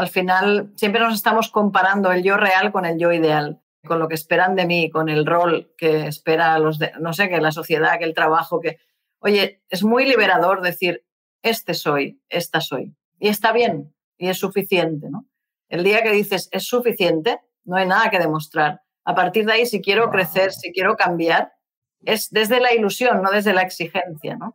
al final siempre nos estamos comparando el yo real con el yo ideal, con lo que esperan de mí, con el rol que espera los de, no sé, que la sociedad, que el trabajo, que, oye, es muy liberador decir, este soy, esta soy. Y está bien, y es suficiente, ¿no? El día que dices, es suficiente, no hay nada que demostrar. A partir de ahí, si quiero crecer, si quiero cambiar, es desde la ilusión, no desde la exigencia, ¿no?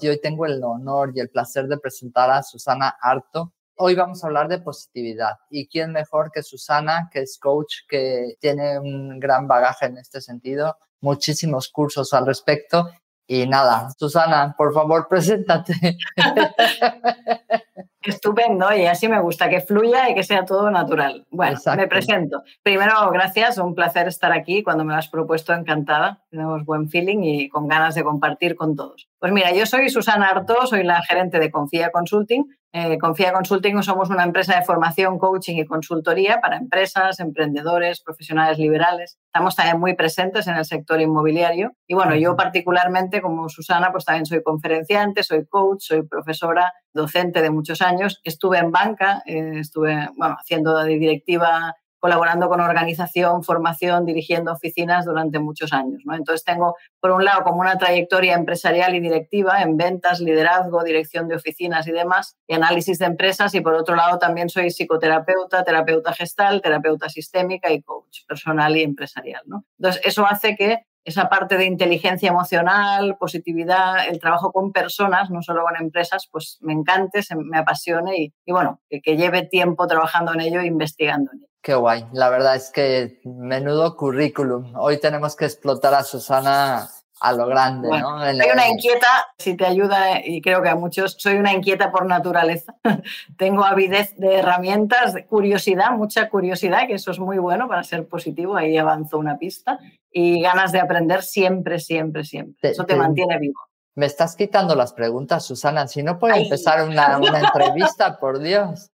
y hoy tengo el honor y el placer de presentar a Susana Harto. Hoy vamos a hablar de positividad. ¿Y quién mejor que Susana, que es coach, que tiene un gran bagaje en este sentido, muchísimos cursos al respecto? Y nada, Susana, por favor, preséntate. Estupendo, y así me gusta, que fluya y que sea todo natural. Bueno, me presento. Primero, gracias, un placer estar aquí. Cuando me lo has propuesto, encantada. Tenemos buen feeling y con ganas de compartir con todos. Pues mira, yo soy Susana Arto, soy la gerente de Confía Consulting. Eh, Confía Consulting somos una empresa de formación, coaching y consultoría para empresas, emprendedores, profesionales liberales. Estamos también muy presentes en el sector inmobiliario. Y bueno, yo particularmente, como Susana, pues también soy conferenciante, soy coach, soy profesora, docente de muchos años. Estuve en banca, eh, estuve bueno, haciendo de directiva colaborando con organización, formación, dirigiendo oficinas durante muchos años. Entonces tengo, por un lado, como una trayectoria empresarial y directiva en ventas, liderazgo, dirección de oficinas y demás, y análisis de empresas, y por otro lado también soy psicoterapeuta, terapeuta gestal, terapeuta sistémica y coach personal y empresarial. Entonces eso hace que esa parte de inteligencia emocional, positividad, el trabajo con personas, no solo con empresas, pues me encante, me apasione y, y bueno, que, que, lleve tiempo trabajando en ello e investigando en ello. Qué guay. La verdad es que menudo currículum. Hoy tenemos que explotar a Susana a lo grande, ¿no? Soy una inquieta, si te ayuda, y creo que a muchos, soy una inquieta por naturaleza. Tengo avidez de herramientas, de curiosidad, mucha curiosidad, que eso es muy bueno para ser positivo, ahí avanzo una pista, y ganas de aprender siempre, siempre, siempre. eso te, mantiene vivo. Me estás quitando las preguntas, Susana. Si no puedo empezar una, una entrevista, por Dios.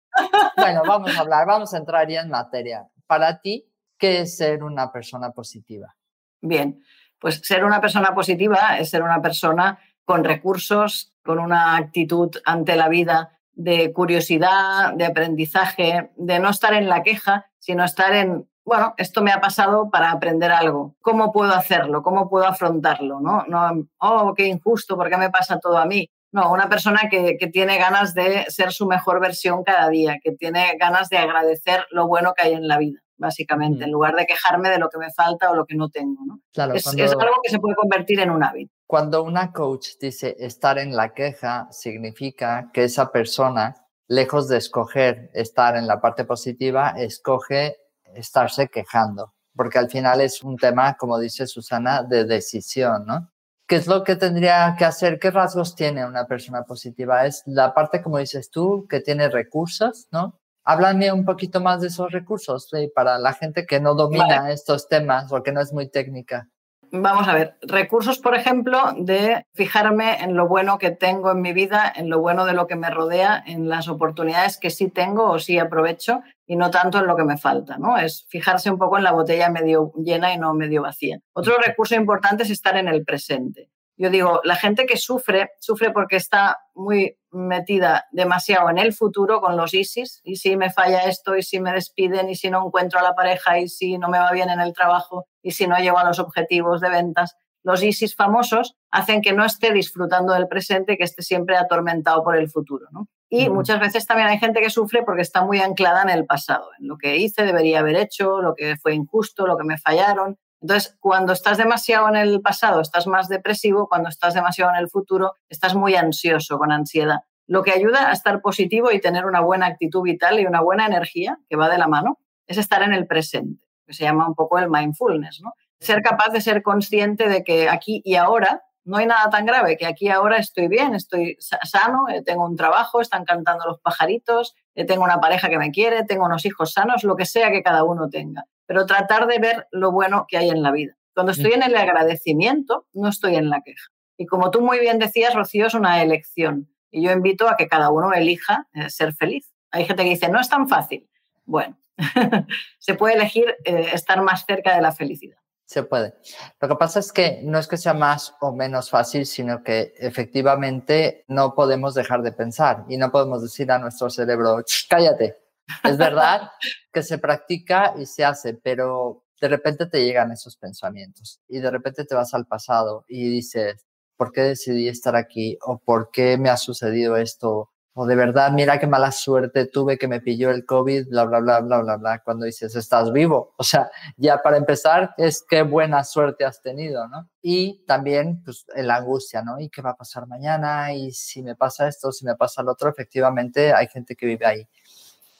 Bueno, vamos a hablar, vamos a entrar ya en materia. Para ti, ¿qué es ser una persona positiva? Bien, pues ser una persona positiva es ser una persona con recursos, con una actitud ante la vida de curiosidad, de aprendizaje, de no estar en la queja, sino estar en, bueno, esto me ha pasado para aprender algo. ¿Cómo puedo hacerlo? ¿Cómo puedo afrontarlo? No, no oh, qué injusto, ¿por qué me pasa todo a mí? No, una persona que, tiene ganas de ser su mejor versión cada día, que tiene ganas de agradecer lo bueno que hay en la vida, básicamente, en lugar de quejarme de lo que me falta o lo que no tengo. ¿no? es, es algo que se puede convertir en un hábito. Cuando una coach dice estar en la queja, significa que esa persona, lejos de escoger estar en la parte positiva, escoge estarse quejando, porque al final es un tema, como dice Susana, de decisión, ¿no? ¿Qué es lo que tendría que hacer? ¿Qué rasgos tiene una persona positiva? Es la parte, como dices tú, que tiene recursos, ¿no? Háblame un poquito más de esos recursos para la gente que no domina estos temas o que no es muy técnica. Vamos a ver, recursos, por ejemplo, de fijarme en lo bueno que tengo en mi vida, en lo bueno de lo que me rodea, en las oportunidades que sí tengo o sí aprovecho y no tanto en lo que me falta, ¿no? Es fijarse un poco en la botella medio llena y no medio vacía. Otro recurso importante es estar en el presente. Yo digo, la gente que sufre, sufre porque está muy metida demasiado en el futuro con los ISIS, y si me falla esto, y si me despiden, y si no encuentro a la pareja, y si no me va bien en el trabajo, y si no llego a los objetivos de ventas. Los ISIS famosos hacen que no esté disfrutando del presente, que esté siempre atormentado por el futuro. ¿no? Y muchas veces también hay gente que sufre porque está muy anclada en el pasado, en lo que hice, debería haber hecho, lo que fue injusto, lo que me fallaron. Entonces, cuando estás demasiado en el pasado, estás más depresivo, cuando estás demasiado en el futuro, estás muy ansioso, con ansiedad. Lo que ayuda a estar positivo y tener una buena actitud vital y una buena energía, que va de la mano, es estar en el presente, que se llama un poco el mindfulness, ¿no? Ser capaz de ser consciente de que aquí y ahora no hay nada tan grave, que aquí ahora estoy bien, estoy sano, eh, tengo un trabajo, están cantando los pajaritos, eh, tengo una pareja que me quiere, tengo unos hijos sanos, lo que sea que cada uno tenga. Pero tratar de ver lo bueno que hay en la vida. Cuando estoy en el agradecimiento, no estoy en la queja. Y como tú muy bien decías, Rocío, es una elección. Y yo invito a que cada uno elija eh, ser feliz. Hay gente que dice, no es tan fácil. Bueno, se puede elegir estar más cerca de la felicidad. Se puede. Lo que pasa es que no es que sea más o menos fácil, sino que efectivamente no podemos dejar de pensar y no podemos decir a nuestro cerebro, cállate. Es verdad que se practica y se hace, pero de repente te llegan esos pensamientos y de repente te vas al pasado y dices, ¿por qué decidí estar aquí? ¿O por qué me ha sucedido esto? o de verdad, mira qué mala suerte tuve que me pilló el COVID, bla, bla, bla, bla, bla, bla, cuando dices, estás vivo. O sea, ya para empezar, es qué buena suerte has tenido, ¿no? Y también, pues, la angustia, ¿no? ¿Y qué va a pasar mañana? ¿Y si me pasa esto, si me pasa lo otro? Efectivamente, hay gente que vive ahí.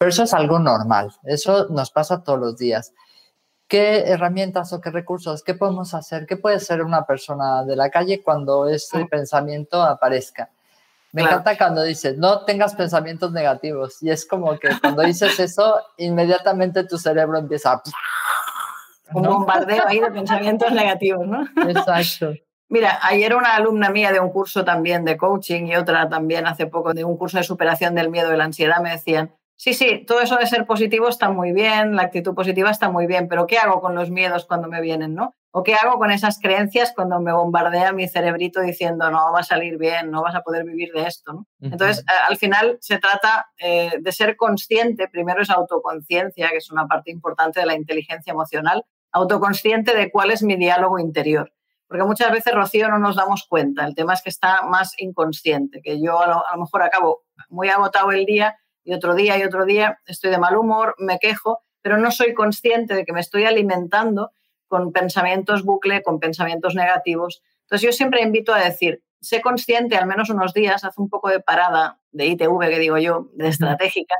Pero eso es algo normal, eso nos pasa todos los días. ¿Qué herramientas o qué recursos, qué podemos hacer? ¿Qué puede ser una persona de la calle cuando ese pensamiento aparezca? Me encanta cuando dices, no tengas pensamientos negativos. Y es como que cuando dices eso, inmediatamente tu cerebro empieza a... Un bombardeo ahí de pensamientos negativos, ¿no? Exacto. Mira, ayer una alumna mía de un curso también de coaching y otra también hace poco de un curso de superación del miedo y la ansiedad me decían, sí, sí, todo eso de ser positivo está muy bien, la actitud positiva está muy bien, pero ¿qué hago con los miedos cuando me vienen, no? ¿O qué hago con esas creencias cuando me bombardea mi cerebrito diciendo no va a salir bien, no vas a poder vivir de esto? Entonces, al final se trata eh, de ser consciente, primero es autoconciencia, que es una parte importante de la inteligencia emocional, autoconsciente de cuál es mi diálogo interior. Porque muchas veces, Rocío, no nos damos cuenta. El tema es que está más inconsciente, que yo a lo, a lo mejor acabo muy agotado el día y otro día y otro día estoy de mal humor, me quejo, pero no soy consciente de que me estoy alimentando con pensamientos bucle, con pensamientos negativos. Entonces yo siempre invito a decir, sé consciente al menos unos días, haz un poco de parada de ITV, que digo yo, de estratégica,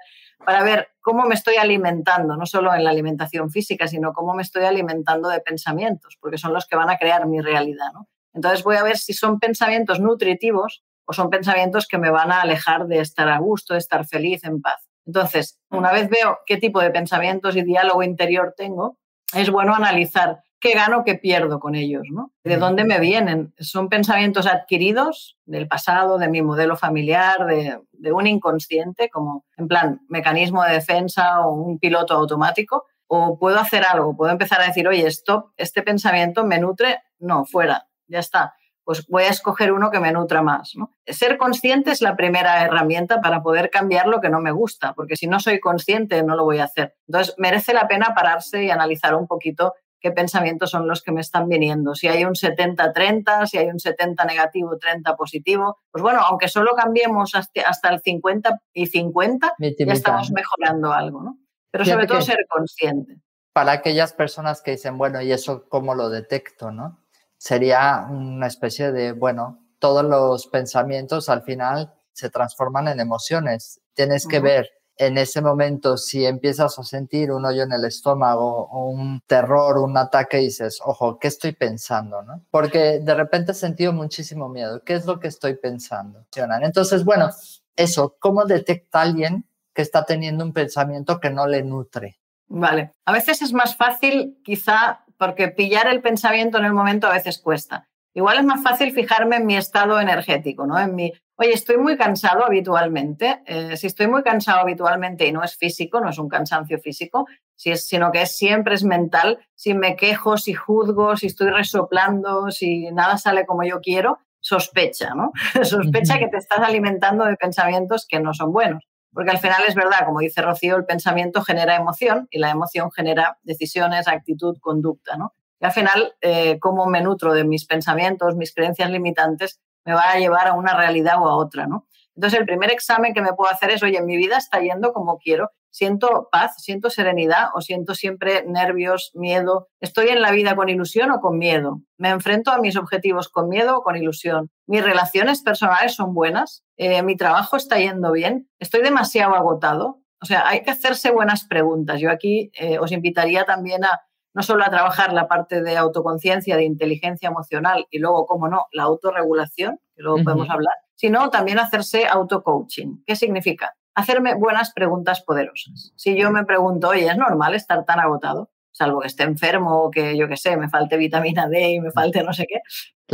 para ver cómo me estoy alimentando, no solo en la alimentación física, sino cómo me estoy alimentando de pensamientos, porque son los que van a crear mi realidad. Entonces voy a ver si son pensamientos nutritivos o son pensamientos que me van a alejar de estar a gusto, de estar feliz, en paz. Entonces, una vez veo qué tipo de pensamientos y diálogo interior tengo, es bueno analizar qué gano, qué pierdo con ellos, ¿no? ¿De dónde me vienen? ¿Son pensamientos adquiridos del pasado, de mi modelo familiar, de, un inconsciente, como en plan mecanismo de defensa o un piloto automático? ¿O puedo hacer algo? ¿Puedo empezar a decir, oye, stop, este pensamiento me nutre? No, fuera, ya está. Pues voy a escoger uno que me nutra más. ¿no? Ser consciente es la primera herramienta para poder cambiar lo que no me gusta, porque si no soy consciente no lo voy a hacer. Entonces, merece la pena pararse y analizar un poquito qué pensamientos son los que me están viniendo. Si hay un 70-30, si hay un 70 negativo, 30 positivo. Pues bueno, aunque solo cambiemos hasta, el 50 y 50, ya estamos mejorando algo, ¿no? Pero sobre todo ser consciente. Para aquellas personas que dicen, bueno, ¿y eso cómo lo detecto, no? Sería una especie de, bueno, todos los pensamientos al final se transforman en emociones. Tienes que ver en ese momento, si empiezas a sentir un hoyo en el estómago o un terror, un ataque, dices, ojo, ¿qué estoy pensando? ¿no? Porque de repente he sentido muchísimo miedo. ¿Qué es lo que estoy pensando? Entonces, bueno, eso, ¿cómo detecta alguien que está teniendo un pensamiento que no le nutre? Vale, a veces es más fácil, quizá, porque pillar el pensamiento en el momento a veces cuesta. Igual es más fácil fijarme en mi estado energético, ¿no? En mi, oye, estoy muy cansado habitualmente. Eh, si estoy muy cansado habitualmente y no es físico, no es un cansancio físico, si es, sino que es, siempre es mental, si me quejo, si juzgo, si estoy resoplando, si nada sale como yo quiero, sospecha, ¿no? sospecha que te estás alimentando de pensamientos que no son buenos. Porque al final es verdad, como dice Rocío, el pensamiento genera emoción y la emoción genera decisiones, actitud, conducta, ¿no? Y al final, eh, cómo me nutro de mis pensamientos, mis creencias limitantes, me va a llevar a una realidad o a otra, ¿no? Entonces, el primer examen que me puedo hacer es, oye, mi vida está yendo como quiero, siento paz, siento serenidad o siento siempre nervios, miedo, estoy en la vida con ilusión o con miedo, me enfrento a mis objetivos con miedo o con ilusión, mis relaciones personales son buenas, eh, mi trabajo está yendo bien, estoy demasiado agotado. O sea, hay que hacerse buenas preguntas. Yo aquí eh, os invitaría también a no solo a trabajar la parte de autoconciencia, de inteligencia emocional y luego, como no, la autorregulación, que luego podemos hablar, sino también hacerse auto-coaching. ¿Qué significa? Hacerme buenas preguntas poderosas. Si yo me pregunto, oye, ¿es normal estar tan agotado? Salvo que esté enfermo o que yo qué sé, me falte vitamina D y me falte no sé qué,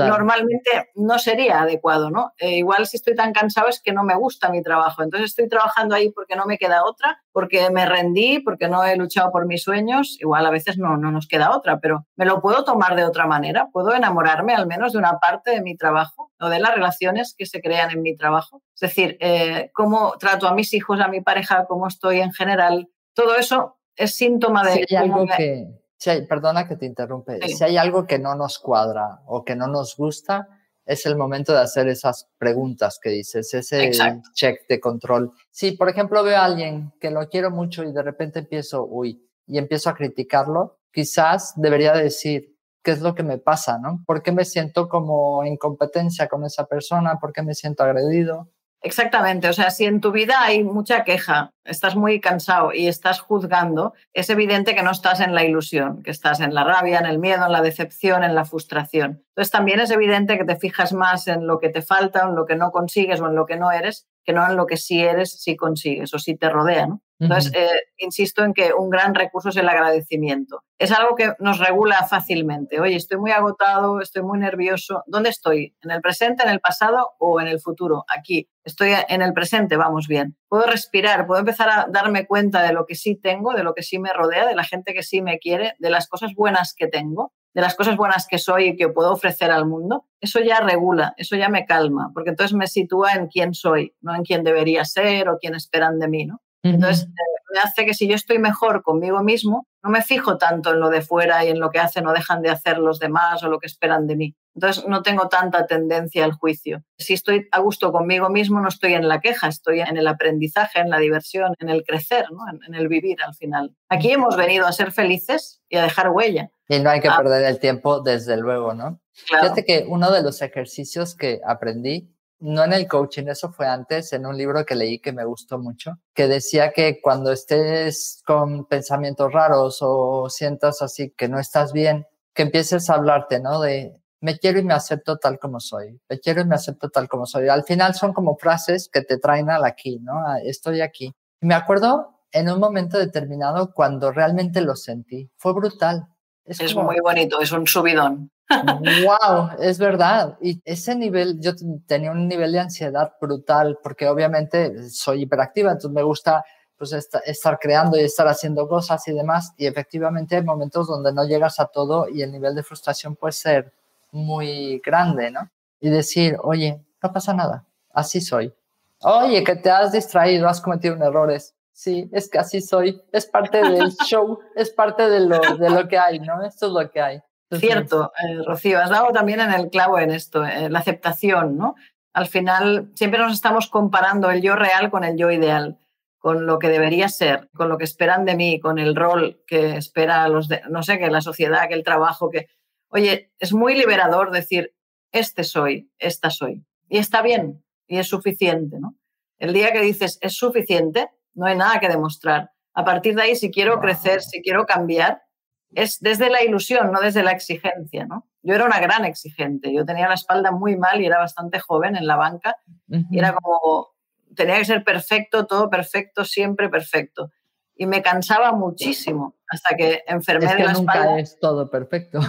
normalmente no sería adecuado, ¿no? Eh, igual si estoy tan cansado es que no me gusta mi trabajo, entonces estoy trabajando ahí porque no me queda otra, porque me rendí, porque no he luchado por mis sueños, igual a veces no, no nos queda otra, pero me lo puedo tomar de otra manera, puedo enamorarme al menos de una parte de mi trabajo o de las relaciones que se crean en mi trabajo. Es decir, eh, cómo trato a mis hijos, a mi pareja, cómo estoy en general, todo eso es síntoma de... Si hay algo que, perdona que te interrumpe, si hay algo que no nos cuadra o que no nos gusta, es el momento de hacer esas preguntas que dices, ese check de control. Si, por ejemplo, veo a alguien que lo quiero mucho y de repente empiezo, uy, y empiezo a criticarlo, quizás debería decir, ¿qué es lo que me pasa? ¿no? ¿Por qué me siento como en competencia con esa persona? ¿Por qué me siento agredido? Exactamente, o sea, si en tu vida hay mucha queja, estás muy cansado y estás juzgando, es evidente que no estás en la ilusión, que estás en la rabia, en el miedo, en la decepción, en la frustración. Entonces también es evidente que te fijas más en lo que te falta, en lo que no consigues o en lo que no eres, que no en lo que sí eres, sí consigues o sí te rodea. ¿no? Entonces, eh, insisto en que un gran recurso es el agradecimiento. Es algo que nos regula fácilmente. Oye, estoy muy agotado, estoy muy nervioso. ¿Dónde estoy? ¿En el presente, en el pasado o en el futuro? Aquí. Estoy en el presente, vamos bien. Puedo respirar, puedo empezar a darme cuenta de lo que sí tengo, de lo que sí me rodea, de la gente que sí me quiere, de las cosas buenas que tengo, de las cosas buenas que soy y que puedo ofrecer al mundo. Eso ya regula, eso ya me calma, porque entonces me sitúa en quién soy, no en quién debería ser o quién esperan de mí, ¿no? Entonces, eh, me hace que si yo estoy mejor conmigo mismo, no me fijo tanto en lo de fuera y en lo que hacen o dejan de hacer los demás o lo que esperan de mí. Entonces, no tengo tanta tendencia al juicio. Si estoy a gusto conmigo mismo, no estoy en la queja, estoy en el aprendizaje, en la diversión, en el crecer, ¿no? en, el vivir al final. Aquí hemos venido a ser felices y a dejar huella. Y no hay que ah. perder el tiempo, desde luego, ¿no? Fíjate que uno de los ejercicios que aprendí no en el coaching, eso fue antes, en un libro que leí que me gustó mucho, que decía que cuando estés con pensamientos raros o sientas así que no estás bien, que empieces a hablarte, ¿no? De me quiero y me acepto tal como soy, me quiero y me acepto tal como soy. Al final son como frases que te traen al aquí, ¿no? estoy aquí. Y me acuerdo en un momento determinado cuando realmente lo sentí. Fue brutal. Es, muy bonito, es un subidón wow, es verdad. Y ese nivel, yo tenía un nivel de ansiedad brutal porque obviamente soy hiperactiva, entonces me gusta pues estar creando y estar haciendo cosas y demás. Y efectivamente hay momentos donde no llegas a todo y el nivel de frustración puede ser muy grande, ¿no? Y decir, oye, no pasa nada, así soy. Oye, que te has distraído, has cometido errores. Sí, es que así soy. Es parte del show, es parte de lo, de lo que hay, ¿no? Esto es lo que hay. Cierto, eh, Rocío, has dado también en el clavo en esto, en la aceptación, ¿no? Al final siempre nos estamos comparando el yo real con el yo ideal, con lo que debería ser, con lo que esperan de mí, con el rol que espera los de, no sé, que la sociedad, que el trabajo, que, oye, es muy liberador decir, este soy, esta soy. Y está bien, y es suficiente, ¿no? El día que dices, es suficiente, no hay nada que demostrar. A partir de ahí, si quiero crecer, si quiero cambiar, es desde la ilusión, no desde la exigencia, ¿no? Yo era una gran exigente, yo tenía la espalda muy mal y era bastante joven en la banca y era como, tenía que ser perfecto, todo perfecto, siempre perfecto. Y me cansaba muchísimo hasta que enfermé es que de la nunca es todo perfecto.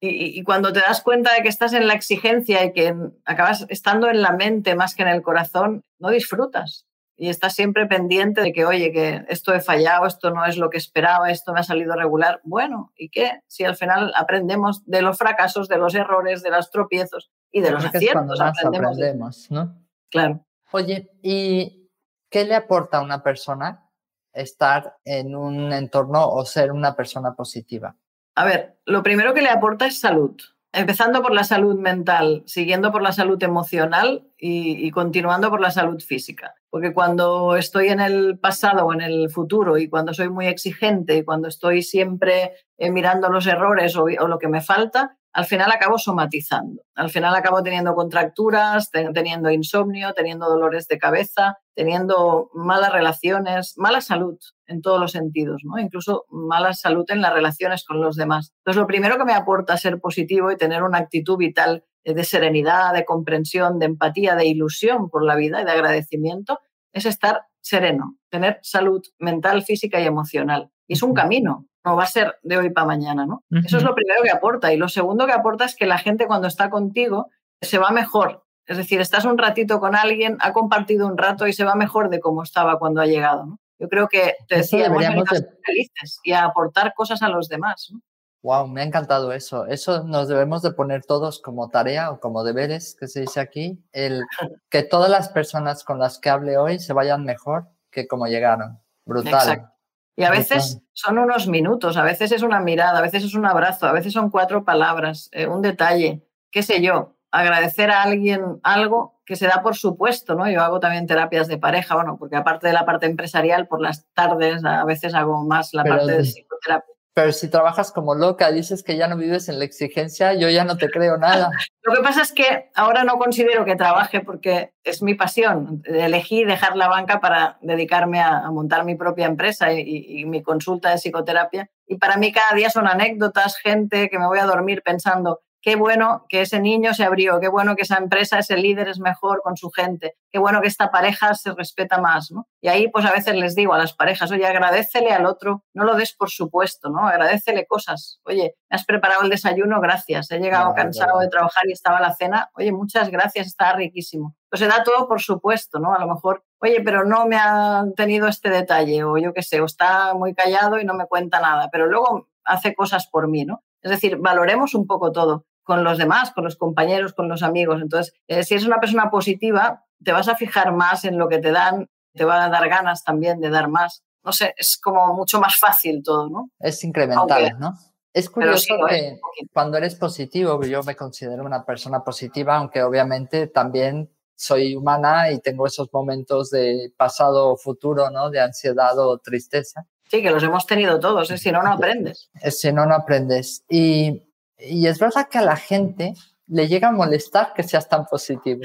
Y, y, cuando te das cuenta de que estás en la exigencia y que acabas estando en la mente más que en el corazón, no disfrutas y estás siempre pendiente de que, oye, que esto he fallado, esto no es lo que esperaba, esto me ha salido regular. Bueno, ¿y qué? Si al final aprendemos de los fracasos, de los errores, de los tropiezos y de los aciertos. aprendemos, ¿no? Claro. Oye, ¿y qué le aporta a una persona estar en un entorno o ser una persona positiva? A ver, lo primero que le aporta es salud empezando por la salud mental, siguiendo por la salud emocional y, continuando por la salud física. Porque cuando estoy en el pasado o en el futuro y cuando soy muy exigente y cuando estoy siempre eh, mirando los errores o, lo que me falta, al final acabo somatizando. Al final acabo teniendo contracturas, teniendo insomnio, teniendo dolores de cabeza, teniendo malas relaciones, mala salud en todos los sentidos, ¿no? Incluso mala salud en las relaciones con los demás. Entonces, lo primero que me aporta ser positivo y tener una actitud vital de serenidad, de comprensión, de empatía, de ilusión por la vida y de agradecimiento es estar sereno, tener salud mental, física y emocional. Y es un camino, no va a ser de hoy para mañana, ¿no? Eso es lo primero que aporta. Y lo segundo que aporta es que la gente cuando está contigo se va mejor. Es decir, estás un ratito con alguien, ha compartido un rato y se va mejor de cómo estaba cuando ha llegado, ¿no? Yo creo que te decía, de... felices y a aportar cosas a los demás. ¿no? Wow, me ha encantado eso. Eso nos debemos de poner todos como tarea o como deberes, que se dice aquí, el que todas las personas con las que hable hoy se vayan mejor que como llegaron. Brutal. Exacto. Y a veces son unos minutos, a veces es una mirada, a veces es un abrazo, a veces son cuatro palabras, eh, un detalle, qué sé yo, agradecer a alguien algo que se da por supuesto, ¿no? Yo hago también terapias de pareja, bueno, porque aparte de la parte empresarial, por las tardes a veces hago más la parte de psicoterapia. Pero si trabajas como loca, dices que ya no vives en la exigencia, yo ya no te creo nada. Lo que pasa es que ahora no considero que trabaje porque es mi pasión. Elegí dejar la banca para dedicarme a, montar mi propia empresa y, mi consulta de psicoterapia. Y para mí cada día son anécdotas, gente que me voy a dormir pensando, qué bueno que ese niño se abrió, qué bueno que esa empresa, ese líder es mejor con su gente, qué bueno que esta pareja se respeta más, ¿no? Y ahí pues a veces les digo a las parejas, oye, agradecele al otro, no lo des por supuesto, ¿no? Agradecele cosas. Oye, me has preparado el desayuno, gracias. He llegado cansado de trabajar y estaba la cena. Oye, muchas gracias, estaba riquísimo. Pues se da todo por supuesto, ¿no? A lo mejor, oye, pero no me ha tenido este detalle, o yo qué sé, o está muy callado y no me cuenta nada, pero luego hace cosas por mí, ¿no? Es decir, valoremos un poco todo con los demás, con los compañeros, con los amigos. Entonces, eh, si eres una persona positiva, te vas a fijar más en lo que te dan, te va a dar ganas también de dar más. No sé, es como mucho más fácil todo, ¿no? Es incremental, ¿no? Es curioso que cuando eres positivo, yo me considero una persona positiva, aunque obviamente también soy humana y tengo esos momentos de pasado o futuro, ¿no? De ansiedad o tristeza. Sí, que los hemos tenido todos, ¿eh? si no, no aprendes. Si no, no aprendes. Y y es verdad que a la gente le llega a molestar que seas tan positivo.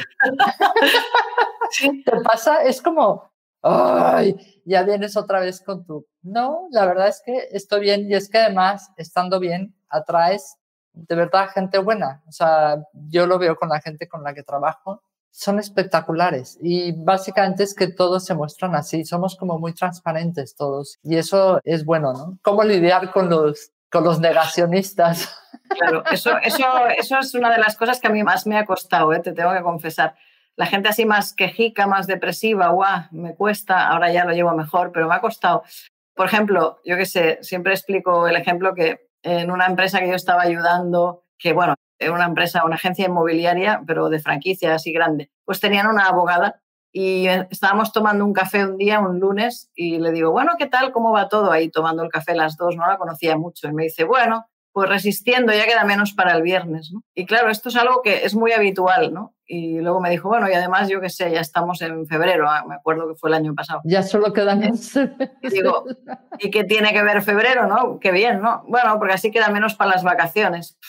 Te pasa, es como, ay, ya vienes otra vez con tu... No, la verdad es que estoy bien y es que además, estando bien, atraes de verdad gente buena. O sea, yo lo veo con la gente con la que trabajo, son espectaculares y básicamente es que todos se muestran así, somos como muy transparentes todos y eso es bueno, ¿no? ¿Cómo lidiar con los con los negacionistas. Claro, eso, eso, eso es una de las cosas que a mí más me ha costado, ¿eh? te tengo que confesar. La gente así más quejica, más depresiva, guau, me cuesta, ahora ya lo llevo mejor, pero me ha costado. Por ejemplo, yo qué sé, siempre explico el ejemplo que en una empresa que yo estaba ayudando, que bueno, era una empresa, una agencia inmobiliaria, pero de franquicia así grande, pues tenían una abogada y estábamos tomando un café un día, un lunes, y le digo, bueno, ¿qué tal? ¿Cómo va todo ahí tomando el café las dos? No la conocía mucho. Y me dice, bueno, pues resistiendo, ya queda menos para el viernes. ¿no? Y claro, esto es algo que es muy habitual, ¿no? Y luego me dijo, bueno, y además yo qué sé, ya estamos en febrero, ah, me acuerdo que fue el año pasado. Ya solo quedan meses. Y digo, ¿y qué tiene que ver febrero, no? Qué bien, ¿no? Bueno, porque así queda menos para las vacaciones.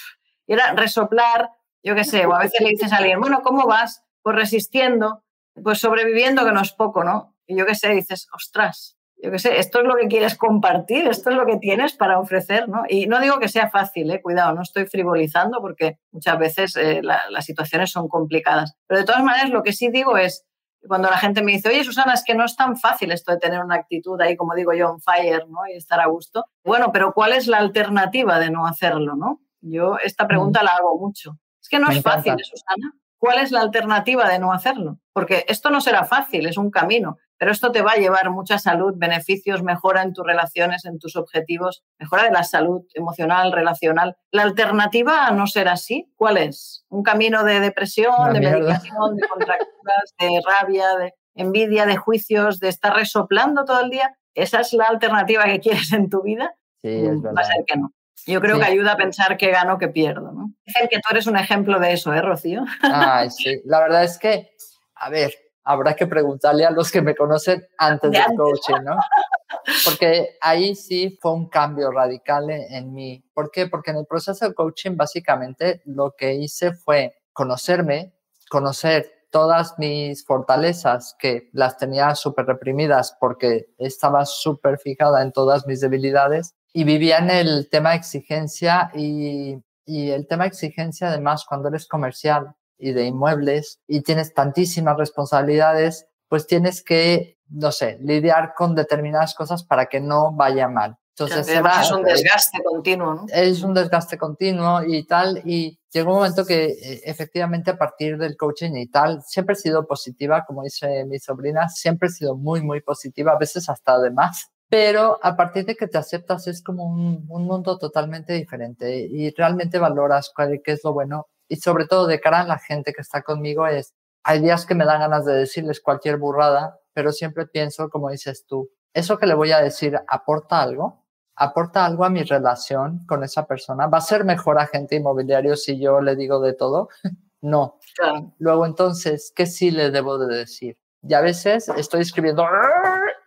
Y era resoplar, yo qué sé, o a veces le dices a alguien, bueno, ¿cómo vas? Pues resistiendo, pues sobreviviendo, que no es poco, ¿no? Y yo qué sé, dices, ostras, yo qué sé, esto es lo que quieres compartir, esto es lo que tienes para ofrecer, ¿no? Y no digo que sea fácil, ¿eh? cuidado, no estoy frivolizando porque muchas veces eh, las situaciones son complicadas. Pero de todas maneras, lo que sí digo es, cuando la gente me dice, oye, Susana, es que no es tan fácil esto de tener una actitud ahí, como digo yo, on fire, ¿no? Y estar a gusto. Bueno, pero ¿cuál es la alternativa de no hacerlo, no? Yo esta pregunta la hago mucho. Es que no es fácil, Susana. ¿Cuál es la alternativa de no hacerlo? Porque esto no será fácil, es un camino, pero esto te va a llevar mucha salud, beneficios, mejora en tus relaciones, en tus objetivos, mejora de la salud emocional, relacional. ¿La alternativa a no ser así? ¿Cuál es? ¿Un camino de depresión, de medicación, de contracturas, de rabia, de envidia, de juicios, de estar resoplando todo el día? ¿Esa es la alternativa que quieres en tu vida? Sí, es verdad. Va a ser que no. Yo creo que ayuda a pensar que gano, que pierdo. ¿no? Dicen que tú eres un ejemplo de eso, ¿eh, Rocío? Ay, sí. La verdad es que, a ver, habrá que preguntarle a los que me conocen antes del coaching, ¿no? Porque ahí sí fue un cambio radical en mí. ¿Por qué? Porque en el proceso de coaching básicamente lo que hice fue conocerme, conocer todas mis fortalezas, que las tenía súper reprimidas porque estaba súper fijada en todas mis debilidades y vivía en el tema exigencia y, y el tema exigencia además cuando eres comercial y de inmuebles y tienes tantísimas responsabilidades, pues tienes que, no sé, lidiar con determinadas cosas para que no vaya mal. Entonces, es un desgaste continuo, ¿no? Es un desgaste continuo y tal. Y llegó un momento que eh, efectivamente a partir del coaching y tal, siempre he sido positiva, como dice mi sobrina, siempre he sido muy, muy positiva, a veces hasta de más. Pero a partir de que te aceptas es como un, un mundo totalmente diferente y realmente valoras cuál, qué es lo bueno. Y sobre todo de cara a la gente que está conmigo es, hay días que me dan ganas de decirles cualquier burrada, pero siempre pienso, como dices tú, ¿eso que le voy a decir aporta algo? aporta algo a mi relación con esa persona. ¿Va a ser mejor agente inmobiliario si yo le digo de todo? no. Luego entonces, ¿qué sí le debo de decir? Y a veces estoy escribiendo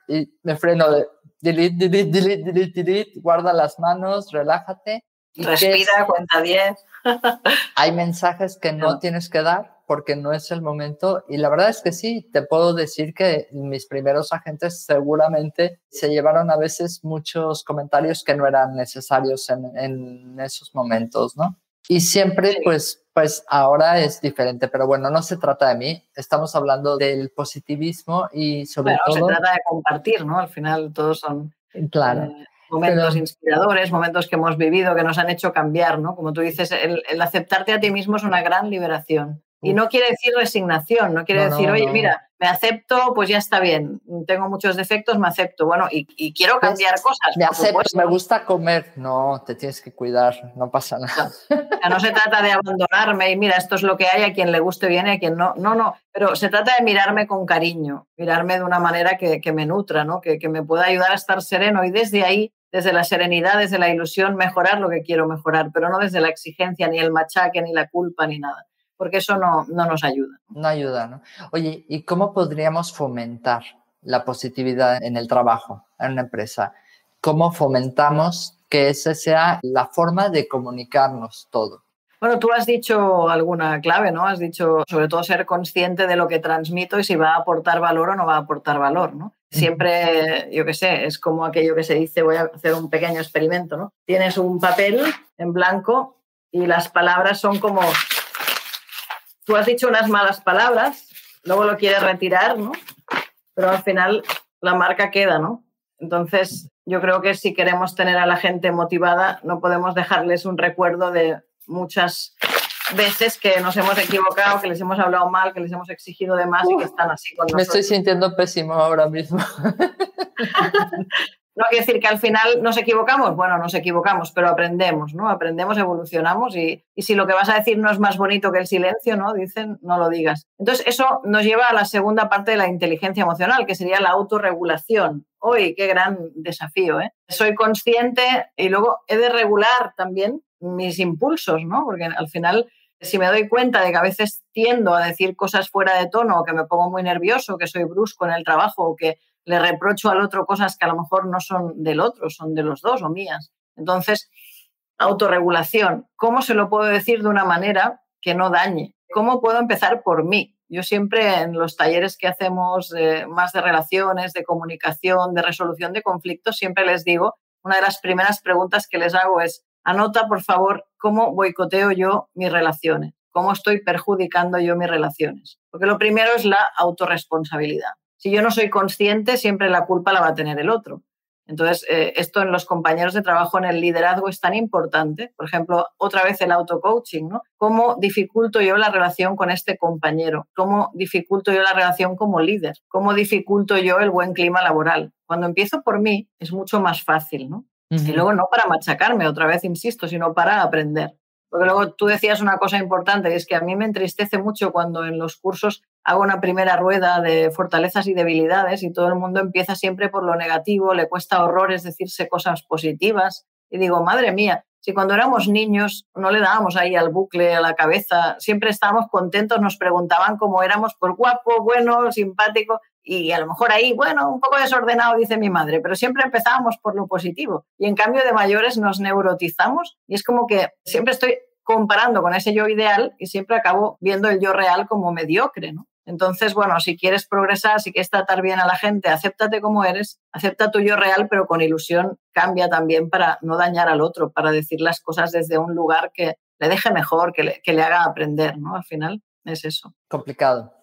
y me freno de delete, delete, delete, delete, delete, guarda las manos, relájate. Respira, cuenta 10. hay mensajes que no tienes que dar porque no es el momento. Y la verdad es que sí, te puedo decir que mis primeros agentes seguramente se llevaron a veces muchos comentarios que no eran necesarios en, esos momentos, ¿no? Y siempre, pues, pues ahora es diferente, pero bueno, no se trata de mí, estamos hablando del positivismo y sobre todo... se trata de compartir, ¿no? Al final todos son... Claro. Eh, momentos inspiradores, momentos que hemos vivido, que nos han hecho cambiar, ¿no? Como tú dices, el, aceptarte a ti mismo es una gran liberación. Y no quiere decir resignación, no quiere decir, oye, mira, me acepto, pues ya está bien, tengo muchos defectos, me acepto, bueno, y, quiero pues cambiar cosas. Me acepto, me gusta comer, no, te tienes que cuidar, no pasa nada. No, no se trata de abandonarme y mira, esto es lo que hay, a quien le guste bien y a quien no, no, no, pero se trata de mirarme con cariño, mirarme de una manera que, que me nutra, ¿no? Que, que me pueda ayudar a estar sereno y desde ahí desde la serenidad, desde la ilusión, mejorar lo que quiero mejorar, pero no desde la exigencia, ni el machaque, ni la culpa, ni nada porque eso no, nos ayuda. No ayuda, ¿no? Oye, ¿y cómo podríamos fomentar la positividad en el trabajo, en una empresa? ¿Cómo fomentamos que esa sea la forma de comunicarnos todo? Bueno, tú has dicho alguna clave, ¿no? Has dicho sobre todo ser consciente de lo que transmito y si va a aportar valor o no va a aportar valor, ¿no? Siempre, yo qué sé, es como aquello que se dice, voy a hacer un pequeño experimento, ¿no? Tienes un papel en blanco y las palabras son como tú has dicho unas malas palabras, luego lo quieres retirar, ¿no? Pero al final la marca queda, ¿no? Entonces, yo creo que si queremos tener a la gente motivada, no podemos dejarles un recuerdo de muchas veces que nos hemos equivocado, que les hemos hablado mal, que les hemos exigido de más y que están así con nosotros. Me estoy sintiendo pésimo ahora mismo. No quiere decir que al final nos equivocamos, bueno, nos equivocamos, pero aprendemos, ¿no? Aprendemos, evolucionamos y, si lo que vas a decir no es más bonito que el silencio, ¿no? Dicen, no lo digas. Entonces, eso nos lleva a la segunda parte de la inteligencia emocional, que sería la autorregulación. Hoy, qué gran desafío, ¿eh? Soy consciente y luego he de regular también mis impulsos, ¿no? Porque al final si me doy cuenta de que a veces tiendo a decir cosas fuera de tono o que me pongo muy nervioso, que soy brusco en el trabajo o que le reprocho al otro cosas que a lo mejor no son del otro, son de los dos o mías. Entonces, autorregulación. ¿Cómo se lo puedo decir de una manera que no dañe? ¿Cómo puedo empezar por mí? Yo siempre en los talleres que hacemos más de relaciones, de comunicación, de resolución de conflictos, siempre les digo, una de las primeras preguntas que les hago es, anota por favor cómo boicoteo yo mis relaciones, cómo estoy perjudicando yo mis relaciones. Porque lo primero es la autorresponsabilidad. Si yo no soy consciente, siempre la culpa la va a tener el otro. Entonces, eh, esto en los compañeros de trabajo, en el liderazgo, es tan importante. Por ejemplo, otra vez el auto-coaching, ¿no? ¿Cómo dificulto yo la relación con este compañero? ¿Cómo dificulto yo la relación como líder? ¿Cómo dificulto yo el buen clima laboral? Cuando empiezo por mí, es mucho más fácil, ¿no? Y luego no para machacarme, otra vez insisto, sino para aprender. Porque luego tú decías una cosa importante, y es que a mí me entristece mucho cuando en los cursos hago una primera rueda de fortalezas y debilidades y todo el mundo empieza siempre por lo negativo, le cuesta horrores decirse cosas positivas. Y digo, madre mía, si cuando éramos niños no le dábamos ahí al bucle a la cabeza, siempre estábamos contentos, nos preguntaban cómo éramos, por guapo, bueno, simpático, y a lo mejor ahí, bueno, un poco desordenado, dice mi madre, pero siempre empezábamos por lo positivo. Y en cambio de mayores nos neurotizamos y es como que siempre estoy comparando con ese yo ideal y siempre acabo viendo el yo real como mediocre, ¿no? Entonces, bueno, si quieres progresar, si quieres tratar bien a la gente, acéptate como eres, acepta tu yo real, pero con ilusión cambia también para no dañar al otro, para decir las cosas desde un lugar que le deje mejor, que le, que le haga aprender, ¿no? Al final es eso. Complicado.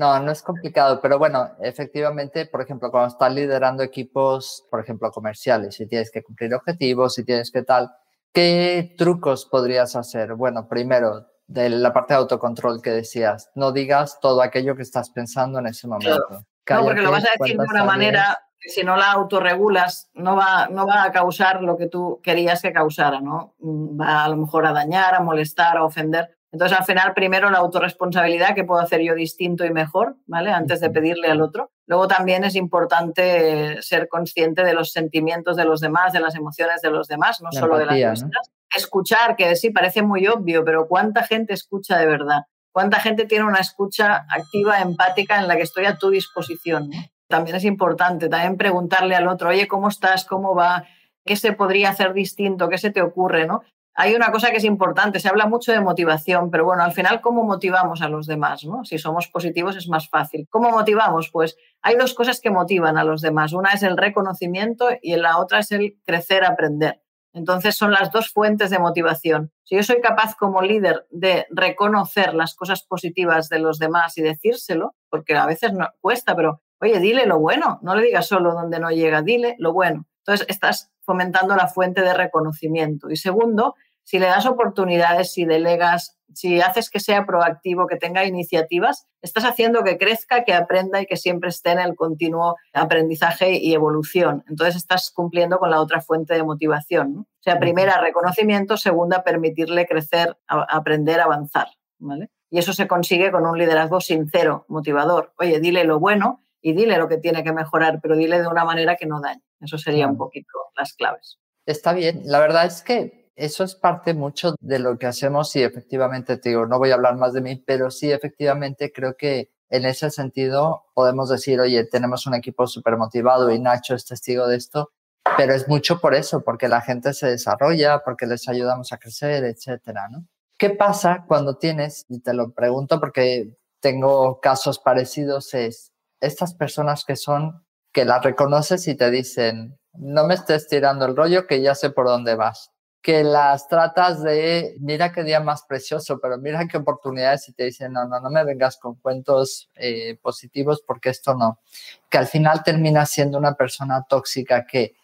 No, no es complicado, pero bueno, efectivamente, por ejemplo, cuando estás liderando equipos, por ejemplo, comerciales, si tienes que cumplir objetivos, si tienes que tal, ¿qué trucos podrías hacer? Bueno, primero, de la parte de autocontrol que decías, no digas todo aquello que estás pensando en ese momento. no, porque lo vas a decir de una manera que si no la autorregulas no va, no va a causar lo que tú querías que causara, ¿no? Mm, va a lo mejor a dañar, a molestar, a ofender. Entonces, al final, primero la autorresponsabilidad, que puedo hacer yo distinto y mejor, ¿vale? Antes de pedirle al otro. Luego también es importante ser consciente de los sentimientos de los demás, de las emociones de los demás, no solo de las nuestras. Escuchar, que sí, parece muy obvio, pero ¿cuánta gente escucha de verdad? ¿Cuánta gente tiene una escucha activa, empática, en la que estoy a tu disposición? También es importante, también preguntarle al otro, oye, ¿cómo estás? ¿Cómo va? ¿Qué se podría hacer distinto? ¿Qué se te ocurre? ¿no? Hay una cosa que es importante, se habla mucho de motivación, pero bueno, al final, ¿cómo motivamos a los demás? ¿no? Si somos positivos es más fácil. ¿Cómo motivamos? Pues hay dos cosas que motivan a los demás. Una es el reconocimiento y la otra es el crecer, aprender. Entonces son las dos fuentes de motivación. Si yo soy capaz como líder de reconocer las cosas positivas de los demás y decírselo, porque a veces no cuesta, pero oye, dile lo bueno, no le digas solo donde no llega, dile lo bueno. Entonces estás fomentando la fuente de reconocimiento. Y segundo, si le das oportunidades, si delegas, si haces que sea proactivo, que tenga iniciativas, estás haciendo que crezca, que aprenda y que siempre esté en el continuo aprendizaje y evolución. Entonces estás cumpliendo con la otra fuente de motivación. O sea, primera, reconocimiento, segunda, permitirle crecer, aprender, avanzar. ¿vale? Y eso se consigue con un liderazgo sincero, motivador. Oye, dile lo bueno y dile lo que tiene que mejorar, pero dile de una manera que no dañe. Eso serían un poquito las claves. Está bien. La verdad es que eso es parte mucho de lo que hacemos y efectivamente, te digo, no voy a hablar más de mí, pero sí, efectivamente, creo que en ese sentido podemos decir, oye, tenemos un equipo súper motivado y Nacho es testigo de esto, pero es mucho por eso, porque la gente se desarrolla, porque les ayudamos a crecer, etcétera, ¿no? ¿Qué pasa cuando tienes, y te lo pregunto porque tengo casos parecidos, es estas personas que son que las reconoces y te dicen, no me estés tirando el rollo, que ya sé por dónde vas. Que las tratas de, mira qué día más precioso, pero mira qué oportunidades y te dicen, no, no, no me vengas con cuentos eh, positivos porque esto no. Que al final terminas siendo una persona tóxica que,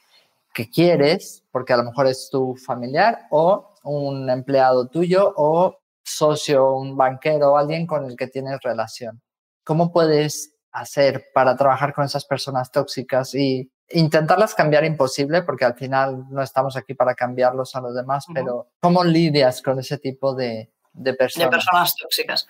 que quieres, porque a lo mejor es tu familiar o un empleado tuyo o socio, un banquero o alguien con el que tienes relación. ¿Cómo puedes hacer para trabajar con esas personas tóxicas y intentarlas cambiar imposible porque al final no estamos aquí para cambiarlos a los demás, pero ¿cómo lidias con ese tipo de, de personas? De personas tóxicas.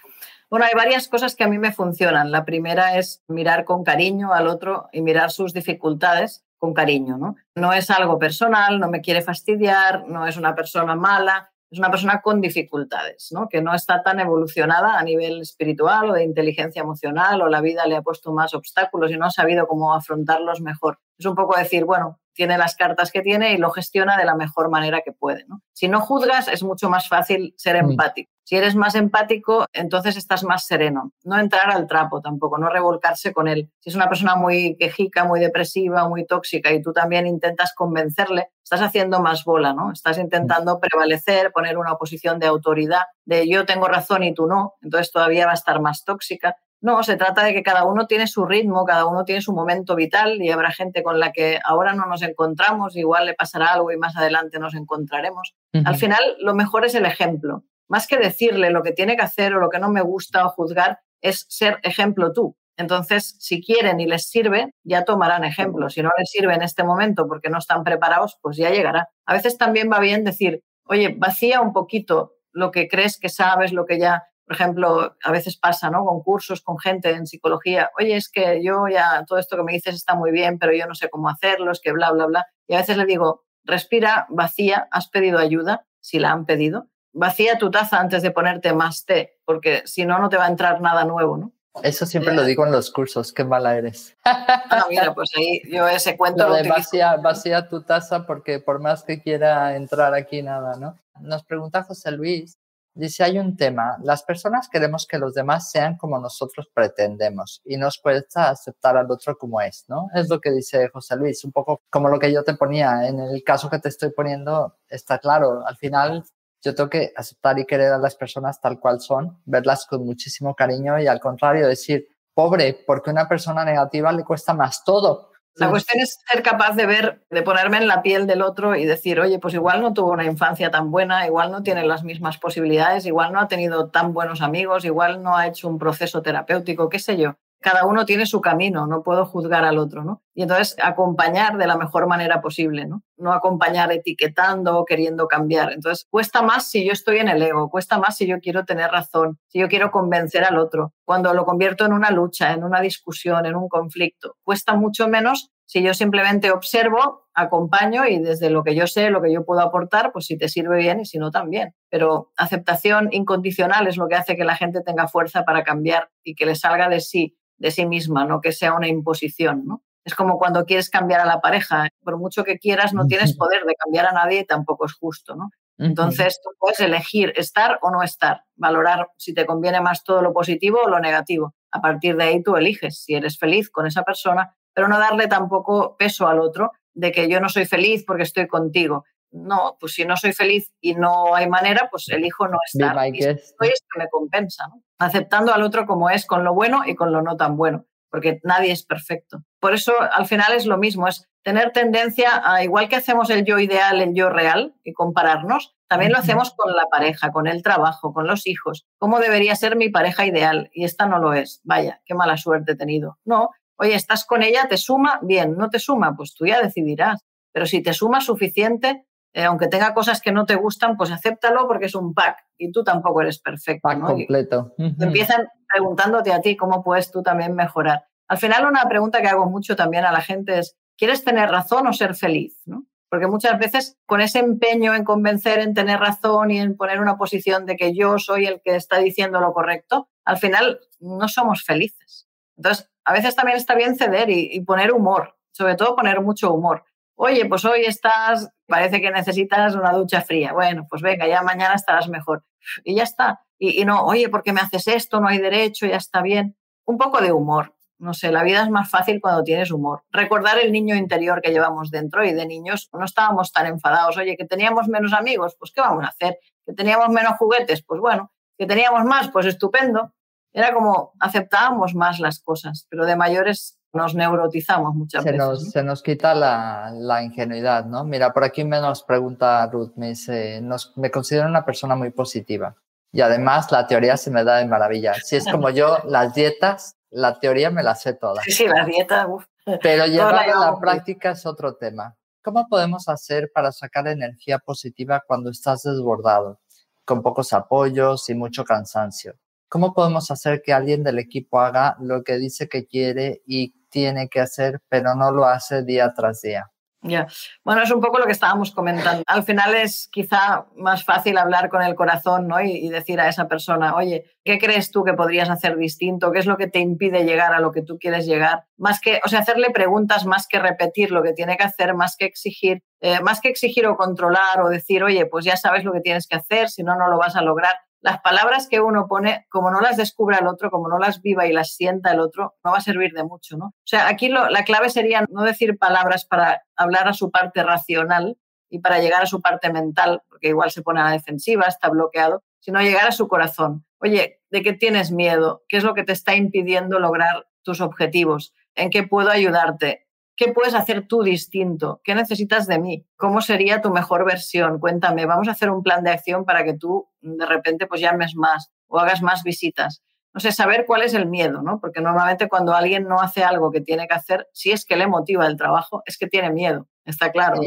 Bueno, hay varias cosas que a mí me funcionan. La primera es mirar con cariño al otro y mirar sus dificultades con cariño, ¿no? No es algo personal, no me quiere fastidiar, no es una persona mala, es una persona con dificultades, ¿no? que no está tan evolucionada a nivel espiritual o de inteligencia emocional o la vida le ha puesto más obstáculos y no ha sabido cómo afrontarlos mejor. Es un poco decir, bueno, tiene las cartas que tiene y lo gestiona de la mejor manera que puede. ¿no? Si no juzgas, es mucho más fácil ser mm. empático. Si eres más empático, entonces estás más sereno. No entrar al trapo tampoco, no revolcarse con él. Si es una persona muy quejica, muy depresiva, muy tóxica y tú también intentas convencerle, estás haciendo más bola, ¿no? Estás intentando prevalecer, poner una posición de autoridad, de yo tengo razón y tú no, entonces todavía va a estar más tóxica. No, se trata de que cada uno tiene su ritmo, cada uno tiene su momento vital y habrá gente con la que ahora no nos encontramos, igual le pasará algo y más adelante nos encontraremos. Al final, lo mejor es el ejemplo más que decirle lo que tiene que hacer o lo que no me gusta o juzgar, es ser ejemplo tú. Entonces, si quieren y les sirve, ya tomarán ejemplo. Si no les sirve en este momento porque no están preparados, pues ya llegará. A veces también va bien decir, oye, vacía un poquito lo que crees que sabes, lo que ya, por ejemplo, a veces pasa, ¿no? Con cursos, con gente en psicología, oye, es que yo ya todo esto que me dices está muy bien, pero yo no sé cómo hacerlo, es que bla, bla, bla. Y a veces le digo, respira, vacía, has pedido ayuda, si la han pedido, vacía tu taza antes de ponerte más té, porque si no, no te va a entrar nada nuevo, ¿no? Eso siempre lo digo en los cursos, qué mala eres. Ah, mira, pues ahí yo ese cuento lo, de vacía, vacía, tu taza porque por más que quiera entrar aquí nada, ¿no? Nos pregunta José Luis, Dice, hay un tema, las personas queremos que los demás sean como nosotros pretendemos y nos cuesta aceptar al otro como es, ¿no? Es lo que dice José Luis, un poco como lo que yo te ponía, en el caso que te estoy poniendo, está claro, al final yo tengo que aceptar y querer a las personas tal cual son, verlas con muchísimo cariño y al contrario decir, pobre, porque a una persona negativa le cuesta más todo la cuestión es ser capaz de ver, de ponerme en la piel del otro y decir, oye, pues igual no tuvo una infancia tan buena, igual no tiene las mismas posibilidades, igual no ha tenido tan buenos amigos, igual no ha hecho un proceso terapéutico, qué sé yo cada uno tiene su camino, no puedo juzgar al otro, ¿no? Y entonces acompañar de la mejor manera posible, ¿no? No acompañar etiquetando o queriendo cambiar. Entonces cuesta más si yo estoy en el ego, cuesta más si yo quiero tener razón, si yo quiero convencer al otro. Cuando lo convierto en una lucha, en una discusión, en un conflicto, cuesta mucho menos si yo simplemente observo, acompaño y desde lo que yo sé, lo que yo puedo aportar, pues si te sirve bien y si no también. Pero aceptación incondicional es lo que hace que la gente tenga fuerza para cambiar y que le salga de sí de sí misma, no que sea una imposición, ¿no? Es como cuando quieres cambiar a la pareja, por mucho que quieras, no tienes poder de cambiar a nadie y tampoco es justo, ¿no? Entonces tú puedes elegir estar o no estar, valorar si te conviene más todo lo positivo o lo negativo. A partir de ahí tú eliges si eres feliz con esa persona, pero no darle tampoco peso al otro de que yo no soy feliz porque estoy contigo no, pues si no soy feliz y no hay manera, pues elijo no estar. Y esto me compensa, aceptando al otro como es, con lo bueno y con lo no tan bueno, porque nadie es perfecto. Por eso al final es lo mismo, es tener tendencia a, igual que hacemos el yo ideal, el yo real y compararnos, también lo hacemos con la pareja, con el trabajo, con los hijos. ¿Cómo debería ser mi pareja ideal? Y esta no lo es. Vaya, qué mala suerte he tenido. No, oye, estás con ella, te suma, bien, no te suma, pues tú ya decidirás. Pero si te suma suficiente, eh, aunque tenga cosas que no te gustan, pues acéptalo porque es un pack y tú tampoco eres perfecto. Pack completo. empiezan preguntándote a ti cómo puedes tú también mejorar. Al final, una pregunta que hago mucho también a la gente es, ¿quieres tener razón o ser feliz? Porque muchas veces con ese empeño en convencer, en tener razón y en poner una posición de que yo soy el que está diciendo lo correcto, al final no somos felices. Entonces, a veces también está bien ceder y poner humor, sobre todo poner mucho humor oye, pues hoy estás, parece que necesitas una ducha fría. Bueno, pues venga, ya mañana estarás mejor. Y ya está. Y, no, oye, ¿por qué me haces esto? No hay derecho, ya está bien. Un poco de humor. No sé, la vida es más fácil cuando tienes humor. Recordar el niño interior que llevamos dentro y de niños no estábamos tan enfadados. Oye, que teníamos menos amigos, pues ¿qué vamos a hacer? Que teníamos menos juguetes, pues bueno. Que teníamos más, pues estupendo. Era como aceptábamos más las cosas, pero de mayores nos neurotizamos muchas se veces. Nos, Se nos quita la, la, ingenuidad, ¿no? Mira, por aquí me nos pregunta Ruth, me dice, nos, me considero una persona muy positiva y además la teoría se me da de maravilla. Si es como yo, las dietas, la teoría me la sé toda. Sí, sí, las dietas, uf. Pero llevar a la práctica es otro tema. ¿Cómo podemos hacer para sacar energía positiva cuando estás desbordado, con pocos apoyos y mucho cansancio? ¿Cómo podemos hacer que alguien del equipo haga lo que dice que quiere y tiene que hacer, pero no lo hace día tras día? Ya, bueno, es un poco lo que estábamos comentando. Al final es quizá más fácil hablar con el corazón ¿no? y, y, decir a esa persona, oye, ¿qué crees tú que podrías hacer distinto? ¿Qué es lo que te impide llegar a lo que tú quieres llegar? Más que, o sea, hacerle preguntas más que repetir lo que tiene que hacer, más que exigir, eh, más que exigir o controlar o decir, oye, pues ya sabes lo que tienes que hacer, si no, no lo vas a lograr las palabras que uno pone, como no las descubra el otro, como no las viva y las sienta el otro, no va a servir de mucho, ¿no? O sea, aquí la clave sería no decir palabras para hablar a su parte racional y para llegar a su parte mental, porque igual se pone a la defensiva, está bloqueado, sino llegar a su corazón. Oye, ¿de qué tienes miedo? ¿Qué es lo que te está impidiendo lograr tus objetivos? ¿En qué puedo ayudarte? ¿Qué puedes hacer tú distinto? ¿Qué necesitas de mí? ¿Cómo sería tu mejor versión? Cuéntame, vamos a hacer un plan de acción para que tú de repente pues llames más o hagas más visitas. No sé, saber cuál es el miedo, ¿no? Porque normalmente cuando alguien no hace algo que tiene que hacer, si es que le motiva el trabajo, es que tiene miedo, está claro.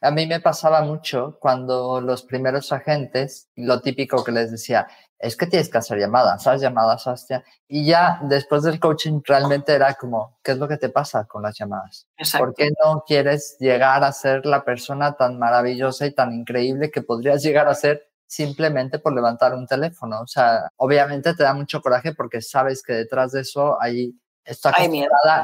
A mí me pasaba mucho cuando los primeros agentes, lo típico que les decía, es que tienes que hacer llamadas, ¿sabes? Llamadas, hostia. Y ya después del coaching realmente era como, ¿qué es lo que te pasa con las llamadas? Exacto. ¿Por qué no quieres llegar a ser la persona tan maravillosa y tan increíble que podrías llegar a ser simplemente por levantar un teléfono? O sea, obviamente te da mucho coraje porque sabes que detrás de eso hay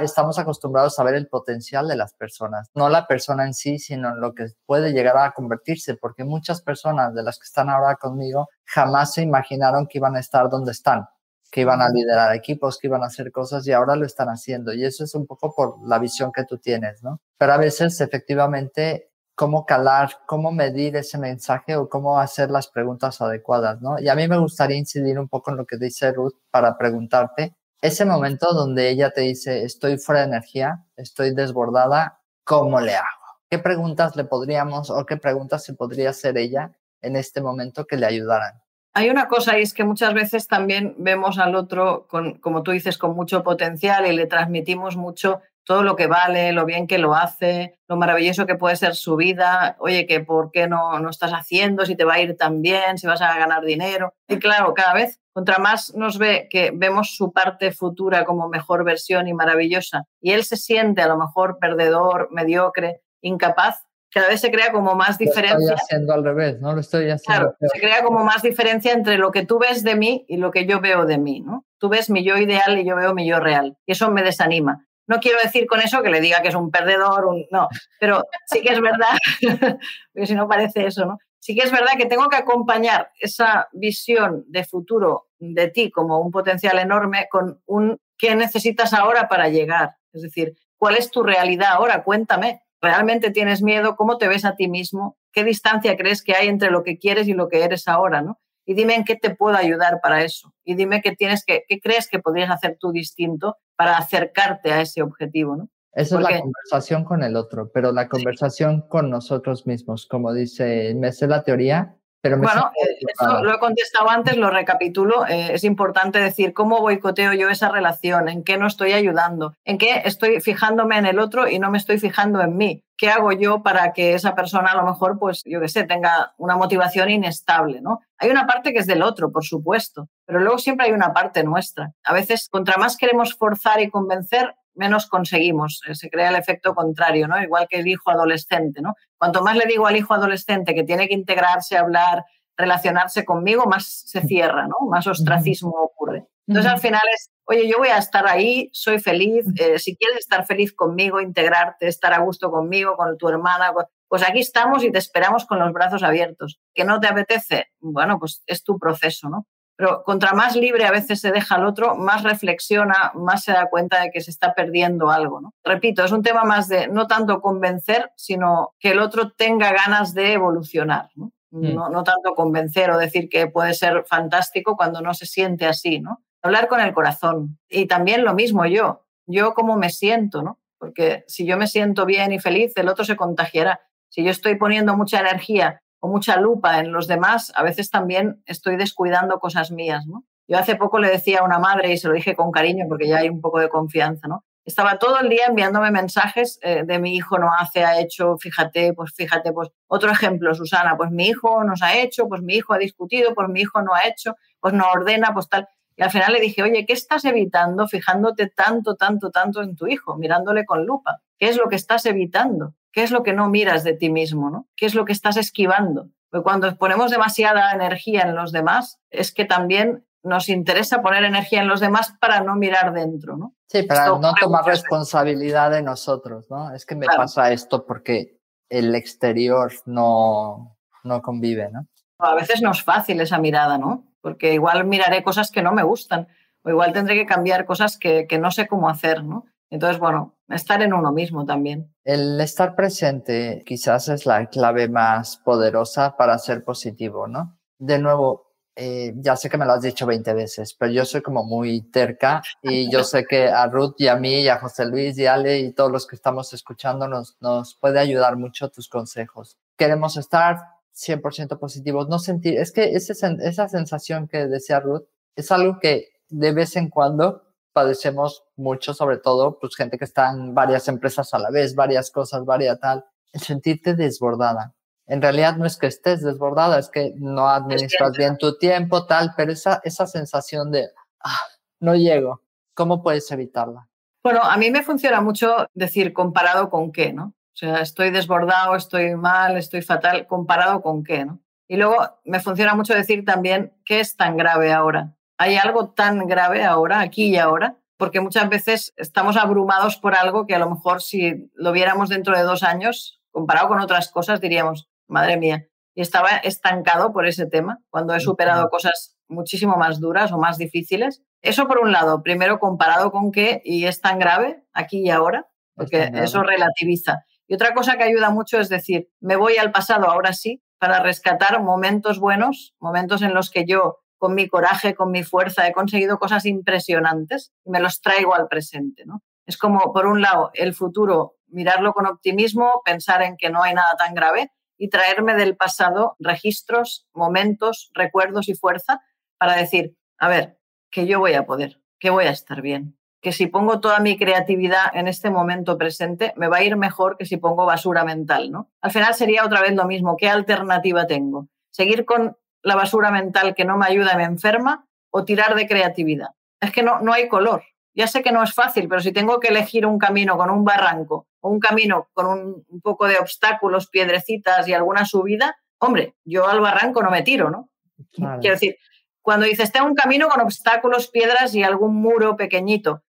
estamos acostumbrados a ver el potencial de las personas, no la persona en sí, sino lo que puede llegar a convertirse, porque muchas personas de las que están ahora conmigo jamás se imaginaron que iban a estar donde están, que iban a liderar equipos, que iban a hacer cosas y ahora lo están haciendo. Y eso es un poco por la visión que tú tienes, ¿no? Pero a veces efectivamente cómo calar, cómo medir ese mensaje o cómo hacer las preguntas adecuadas, ¿no? Y a mí me gustaría incidir un poco en lo que dice Ruth para preguntarte, ese momento donde ella te dice, estoy fuera de energía, estoy desbordada, ¿cómo le hago? ¿Qué preguntas le podríamos o qué preguntas se podría hacer ella en este momento que le ayudaran? Hay una cosa y es que muchas veces también vemos al otro, con, como tú dices, con mucho potencial y le transmitimos mucho todo lo que vale, lo bien que lo hace, lo maravilloso que puede ser su vida, oye, que por qué no, no estás haciendo, si te va a ir tan bien, si vas a ganar dinero. Y claro, cada vez, contra más nos ve que vemos su parte futura como mejor versión y maravillosa, y él se siente a lo mejor perdedor, mediocre, incapaz, cada vez se crea como más diferencia. Lo estoy haciendo al revés, ¿no? Lo estoy haciendo. Claro, se crea como más diferencia entre lo que tú ves de mí y lo que yo veo de mí, ¿no? Tú ves mi yo ideal y yo veo mi yo real. Y eso me desanima. No quiero decir con eso que le diga que es un perdedor, no, pero sí que es verdad, porque si no parece eso, ¿no? Sí que es verdad que tengo que acompañar esa visión de futuro de ti como un potencial enorme con un qué necesitas ahora para llegar. Es decir, ¿cuál es tu realidad ahora? Cuéntame. ¿Realmente tienes miedo? ¿Cómo te ves a ti mismo? ¿Qué distancia crees que hay entre lo que quieres y lo que eres ahora? ¿no? Y dime en qué te puedo ayudar para eso. Y dime qué, tienes que, qué crees que podrías hacer tú distinto para acercarte a ese objetivo, ¿no? Esa es la conversación con el otro, pero la conversación con nosotros mismos, como dice, me sé la teoría, pero Bueno, eh, eso lo he contestado antes, lo recapitulo. Eh, es importante decir cómo boicoteo yo esa relación, en qué no estoy ayudando, en qué estoy fijándome en el otro y no me estoy fijando en mí. ¿Qué hago yo para que esa persona a lo mejor, pues, yo qué sé, tenga una motivación inestable, ¿no? Hay una parte que es del otro, por supuesto, pero luego siempre hay una parte nuestra. A veces, contra más queremos forzar y convencer, menos conseguimos. Eh, se crea el efecto contrario, ¿no? Igual que el hijo adolescente, ¿no? Cuanto más le digo al hijo adolescente que tiene que integrarse, hablar, relacionarse conmigo, más se cierra, ¿no? Más ostracismo ocurre. Entonces, al final es, oye, yo voy a estar ahí, soy feliz, eh, si quieres estar feliz conmigo, integrarte, estar a gusto conmigo, con tu hermana, pues aquí estamos y te esperamos con los brazos abiertos. ¿Que no te apetece? Bueno, pues es tu proceso, ¿no? Pero contra más libre a veces se deja al otro, más reflexiona, más se da cuenta de que se está perdiendo algo. ¿no? Repito, es un tema más de no tanto convencer, sino que el otro tenga ganas de evolucionar. ¿no? Mm. No, no, tanto convencer o decir que puede ser fantástico cuando no se siente así, ¿no? Hablar con el corazón. Y también lo mismo yo, yo cómo me siento, ¿no? Porque si yo me siento bien y feliz, el otro se contagiará. Si yo estoy poniendo mucha energía mucha lupa en los demás, a veces también estoy descuidando cosas mías, ¿no? Yo hace poco le decía a una madre, y se lo dije con cariño porque ya hay un poco de confianza, ¿no? Estaba todo el día enviándome mensajes eh, de mi hijo no hace, ha hecho, fíjate, pues fíjate, pues otro ejemplo, Susana, pues mi hijo nos ha hecho, pues mi hijo ha discutido, pues mi hijo no ha hecho, pues no ordena, pues tal. Y al final le dije, oye, ¿qué estás evitando fijándote tanto, tanto, tanto en tu hijo, mirándole con lupa? ¿Qué es lo que estás evitando? ¿Qué es lo que no miras de ti mismo? ¿no? ¿Qué es lo que estás esquivando? Porque cuando ponemos demasiada energía en los demás, es que también nos interesa poner energía en los demás para no mirar dentro, ¿no? Sí, para no tomar responsabilidad de nosotros, ¿no? Es que me pasa esto porque el exterior no, no convive, ¿no? A veces no es fácil esa mirada, ¿no? Porque igual miraré cosas que no me gustan o igual tendré que cambiar cosas que, que no sé cómo hacer, ¿no? Entonces, bueno, estar en uno mismo también. El estar presente quizás es la clave más poderosa para ser positivo, ¿no? De nuevo, eh, ya sé que me lo has dicho 20 veces, pero yo soy como muy terca y yo sé que a Ruth y a mí y a José Luis y Ale y todos los que estamos escuchando nos, nos puede ayudar mucho tus consejos. Queremos estar 100% positivos, no sentir, es que esa sensación que decía Ruth es algo que de vez en cuando padecemos mucho, sobre todo, pues gente que está en varias empresas a la vez, varias cosas, varias tal, el sentirte desbordada. En realidad no es que estés desbordada, es que no administras bien tu tiempo, tal, pero esa, esa sensación de, ah, no llego, ¿cómo puedes evitarla? Bueno, a mí me funciona mucho decir comparado con qué, ¿no? O sea, estoy desbordado, estoy mal, estoy fatal, comparado con qué, ¿no? Y luego me funciona mucho decir también qué es tan grave ahora hay algo tan grave ahora, aquí y ahora, porque muchas veces estamos abrumados por algo que a lo mejor si lo viéramos dentro de dos años, comparado con otras cosas, diríamos, madre mía, y estaba estancado por ese tema, cuando he superado cosas muchísimo más duras o más difíciles. Eso por un lado, primero comparado con qué y es tan grave aquí y ahora, porque eso relativiza. Y otra cosa que ayuda mucho es decir, me voy al pasado ahora sí para rescatar momentos buenos, momentos en los que yo con mi coraje, con mi fuerza, he conseguido cosas impresionantes y me los traigo al presente. ¿no? Es como, por un lado, el futuro, mirarlo con optimismo, pensar en que no hay nada tan grave y traerme del pasado registros, momentos, recuerdos y fuerza para decir, a ver, que yo voy a poder, que voy a estar bien, que si pongo toda mi creatividad en este momento presente, me va a ir mejor que si pongo basura mental, ¿no? Al final sería otra vez lo mismo, ¿qué alternativa tengo? ¿Seguir con la basura mental que no me ayuda y me enferma o tirar de creatividad? Es que no, no hay color. Ya sé que no es fácil, pero si tengo que elegir un camino con un barranco o un camino con un, poco de obstáculos, piedrecitas y alguna subida, hombre, yo al barranco no me tiro, ¿no? Quiero decir, cuando dices, tengo un camino con obstáculos, piedras y algún muro pequeñito,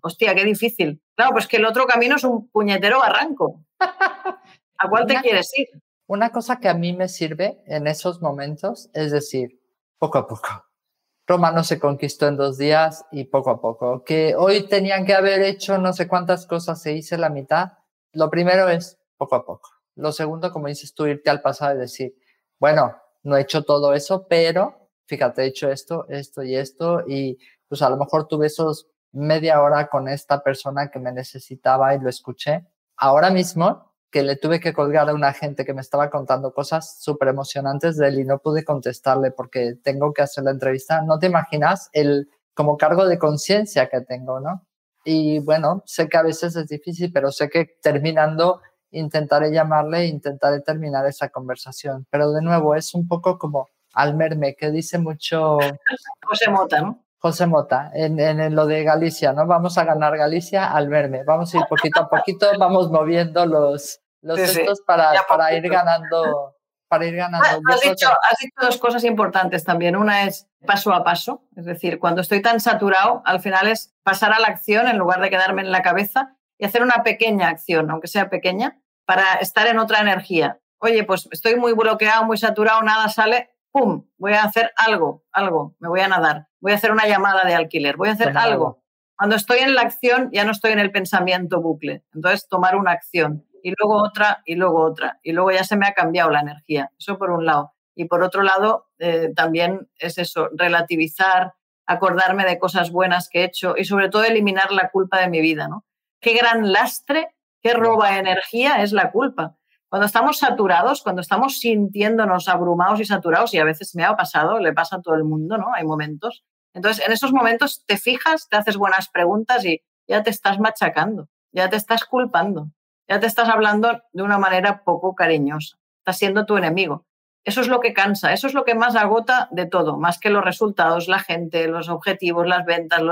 hostia, qué difícil. Claro, pues que el otro camino es un puñetero barranco. ¿A cuál te quieres ir? Una cosa que a mí me sirve en esos momentos es decir, poco a poco. Roma no se conquistó en dos días y poco a poco. Que hoy tenían que haber hecho no sé cuántas cosas, se hice la mitad. Lo primero es poco a poco. Lo segundo, como dices tú, irte al pasado y decir, bueno, no he hecho todo eso, pero fíjate, he hecho esto, esto y esto, y pues a lo mejor tuve esos media hora con esta persona que me necesitaba y lo escuché. Ahora mismo que le tuve que colgar a una gente que me estaba contando cosas súper emocionantes de él y no pude contestarle porque tengo que hacer la entrevista. No te imaginas el como cargo de conciencia que tengo, ¿no? Y bueno, sé que a veces es difícil, pero sé que terminando intentaré llamarle e intentaré terminar esa conversación. Pero de nuevo, es un poco como Almerme, que dice mucho... José Mota, ¿no? José Mota, en, en, lo de Galicia, ¿no? Vamos a ganar Galicia al verme. Vamos a ir poquito a poquito, vamos moviendo los, los para, para ir ganando. Para ir ganando. Has dicho, has dicho dos cosas importantes también. Una es paso a paso, es decir, cuando estoy tan saturado, al final es pasar a la acción en lugar de quedarme en la cabeza y hacer una pequeña acción, aunque sea pequeña, para estar en otra energía. Oye, pues estoy muy bloqueado, muy saturado, nada sale, ¡pum! Voy a hacer algo, algo, me voy a nadar, voy a hacer una llamada de alquiler, voy a hacer algo. Cuando estoy en la acción ya no estoy en el pensamiento bucle. Entonces, tomar una acción y luego otra y luego otra. Y luego ya se me ha cambiado la energía. Eso por un lado. Y por otro lado, eh, también es eso, relativizar, acordarme de cosas buenas que he hecho y sobre todo eliminar la culpa de mi vida. ¿no? Qué gran lastre, qué roba energía es la culpa. Cuando estamos saturados, cuando estamos sintiéndonos abrumados y saturados, y a veces me ha pasado, le pasa a todo el mundo, ¿no? Hay momentos. Entonces, en esos momentos te fijas, te haces buenas preguntas y ya te estás machacando, ya te estás culpando, ya te estás hablando de una manera poco cariñosa, estás siendo tu enemigo. Eso es lo que cansa, eso es lo que más agota de todo, más que los resultados, la gente, los objetivos, las ventas,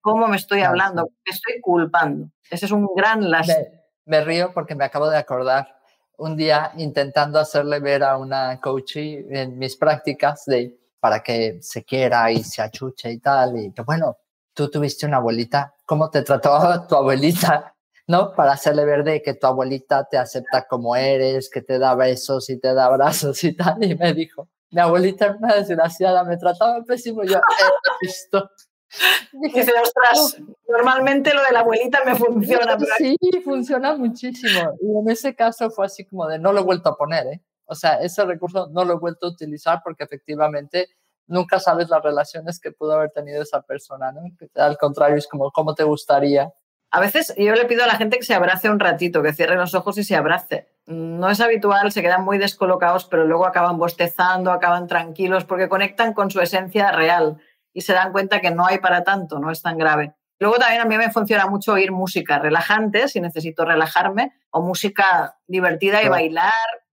cómo me estoy hablando, me estoy culpando. Ese es un gran lastre. me río porque me acabo de acordar un día intentando hacerle ver a una coach en mis prácticas de para que se quiera y se achuche y tal. Y que bueno, tú tuviste una abuelita, ¿cómo te trataba tu abuelita? ¿No? Para hacerle ver de que tu abuelita te acepta como eres, que te da besos y te da abrazos y tal. Y me dijo, mi abuelita era una desgraciada, me trataba pésimo. Yo, he visto. Dice, ostras, normalmente lo de la abuelita me funciona. Sí, funciona muchísimo. Y en ese caso fue así como de no lo he vuelto a poner, ¿eh? O sea, ese recurso no lo he vuelto a utilizar porque efectivamente nunca sabes las relaciones que pudo haber tenido esa persona, ¿no? Al contrario, es como, ¿cómo te gustaría? A veces yo le pido a la gente que se abrace un ratito, que cierre los ojos y se abrace. No es habitual, se quedan muy descolocados, pero luego acaban bostezando, acaban tranquilos, porque conectan con su esencia real y se dan cuenta que no hay para tanto, no es tan grave. Luego también a mí me funciona mucho oír música relajante, si necesito relajarme, o música divertida y bailar.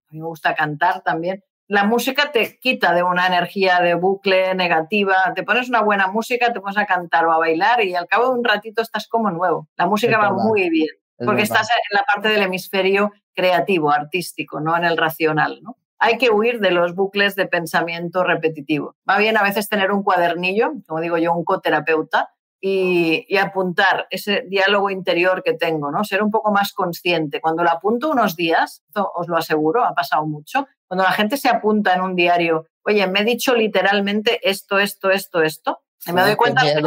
A mí me gusta cantar también. La música te quita de una energía de bucle negativa. Te pones una buena música, te pones a cantar o a bailar y al cabo de un ratito estás como nuevo. La música va muy bien, porque estás en la parte del hemisferio creativo, artístico, no en el racional. ¿no? hay que huir de los bucles de pensamiento repetitivo. Va bien a veces tener un cuadernillo, como digo yo, un coterapeuta, y, apuntar ese diálogo interior que tengo, ¿no? Ser un poco más consciente. Cuando lo apunto unos días, os lo aseguro, ha pasado mucho, cuando la gente se apunta en un diario, oye, me he dicho literalmente esto, esto, esto, esto, y me doy cuenta que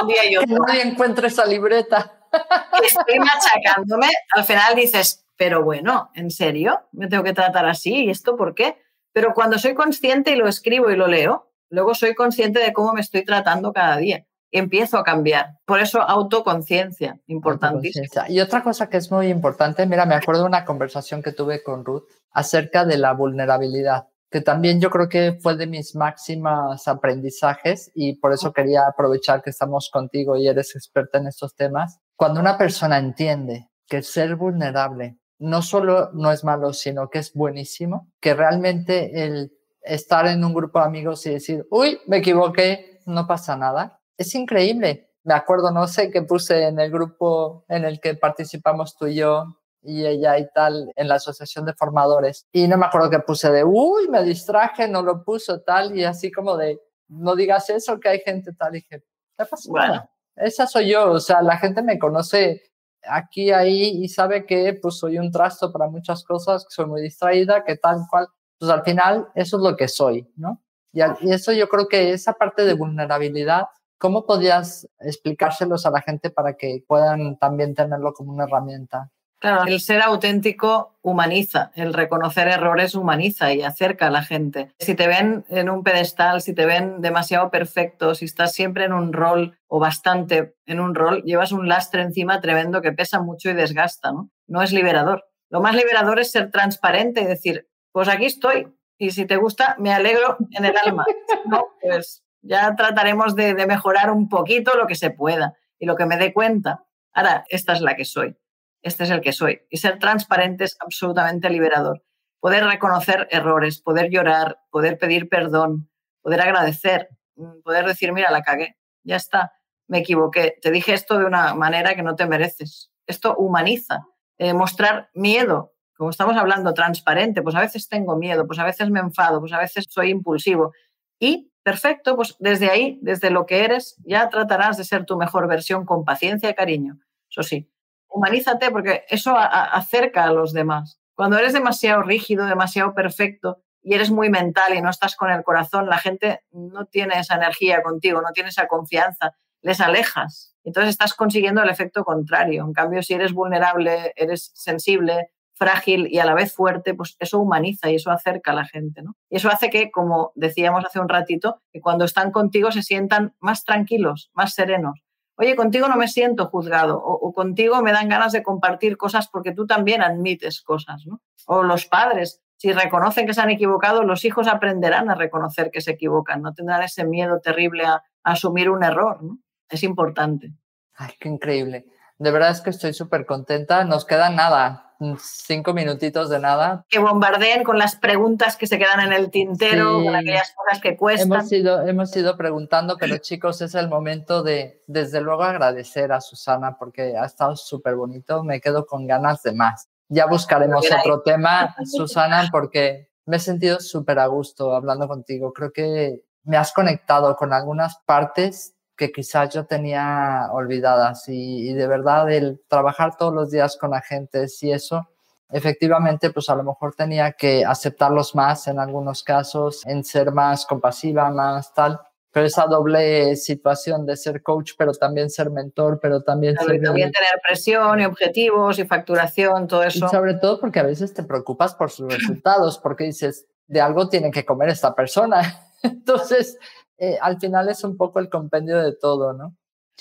un día y otro. Que encuentre esa libreta. estoy machacándome, al final dices, pero bueno, ¿en serio? ¿Me tengo que tratar así? ¿Y esto por qué? Pero cuando soy consciente y lo escribo y lo leo, luego soy consciente de cómo me estoy tratando cada día empiezo a cambiar. Por eso autoconciencia, importantísimo. Y otra cosa que es muy importante, mira, me acuerdo de una conversación que tuve con Ruth acerca de la vulnerabilidad, que también yo creo que fue de mis máximas aprendizajes y por eso quería aprovechar que estamos contigo y eres experta en estos temas. Cuando una persona entiende que ser vulnerable no solo no es malo, sino que es buenísimo, que realmente el estar en un grupo de amigos y decir, uy, me equivoqué, no pasa nada, es increíble. Me acuerdo, no sé qué puse en el grupo en el que participamos tú y yo y ella y tal en la asociación de formadores. Y no me acuerdo qué puse de, uy, me distraje, no lo puso tal y así como de, no digas eso, que hay gente tal. Y dije, ¿qué pasa? Bueno. Esa soy yo, o sea, la gente me conoce aquí, ahí y sabe que pues soy un trasto para muchas cosas, que soy muy distraída, que tal cual. Pues al final eso es lo que soy, ¿no? Y, y eso yo creo que esa parte de vulnerabilidad ¿Cómo podías explicárselos a la gente para que puedan también tenerlo como una herramienta? Claro, el ser auténtico humaniza, el reconocer errores humaniza y acerca a la gente. Si te ven en un pedestal, si te ven demasiado perfecto, si estás siempre en un rol o bastante en un rol, llevas un lastre encima tremendo que pesa mucho y desgasta, ¿no? No es liberador. Lo más liberador es ser transparente y decir, pues aquí estoy y si te gusta, me alegro en el alma. No, pues ya trataremos de, mejorar un poquito lo que se pueda y lo que me dé cuenta. Ahora, esta es la que soy. Este es el que soy. Y ser transparente es absolutamente liberador. Poder reconocer errores, poder llorar, poder pedir perdón, poder agradecer, mm, poder decir, mira, la cagué, ya está, me equivoqué, te dije esto de una manera que no te mereces. Esto humaniza. Eh, mostrar miedo, como estamos hablando, transparente, pues a veces tengo miedo, pues a veces me enfado, pues a veces soy impulsivo. Y Perfecto, pues desde ahí, desde lo que eres, ya tratarás de ser tu mejor versión con paciencia y cariño. Eso sí, humanízate porque eso acerca a los demás. Cuando eres demasiado rígido, demasiado perfecto y eres muy mental y no estás con el corazón, la gente no tiene esa energía contigo, no tiene esa confianza, les alejas. Entonces estás consiguiendo el efecto contrario. En cambio, si eres vulnerable, eres sensible, frágil y a la vez fuerte, pues eso humaniza y eso acerca a la gente, ¿no? Y eso hace que, como decíamos hace un ratito, que cuando están contigo se sientan más tranquilos, más serenos. Oye, contigo no me siento juzgado o, contigo me dan ganas de compartir cosas porque tú también admites cosas, ¿no? O los padres, si reconocen que se han equivocado, los hijos aprenderán a reconocer que se equivocan, no tendrán ese miedo terrible a, a asumir un error, ¿no? Es importante. Ay, qué increíble. De verdad es que estoy súper contenta. Nos queda nada, cinco minutitos de nada. Que bombardeen con las preguntas que se quedan en el tintero, con aquellas cosas que cuestan. Hemos ido, hemos ido preguntando, pero chicos, es el momento de, desde luego, agradecer a Susana porque ha estado súper bonito. Me quedo con ganas de más. Ya buscaremos otro tema, Susana, porque me he sentido súper a gusto hablando contigo. Creo que me has conectado con algunas partes que quizás yo tenía olvidadas y, de verdad el trabajar todos los días con agentes y eso, efectivamente, pues a lo mejor tenía que aceptarlos más en algunos casos, en ser más compasiva, más tal. Pero esa doble situación de ser coach, pero también ser mentor, pero también ser... También tener presión y objetivos y facturación, todo eso. Y sobre todo porque a veces te preocupas por sus resultados, porque dices, de algo tiene que comer esta persona. Entonces, eh, al final es un poco el compendio de todo, ¿no?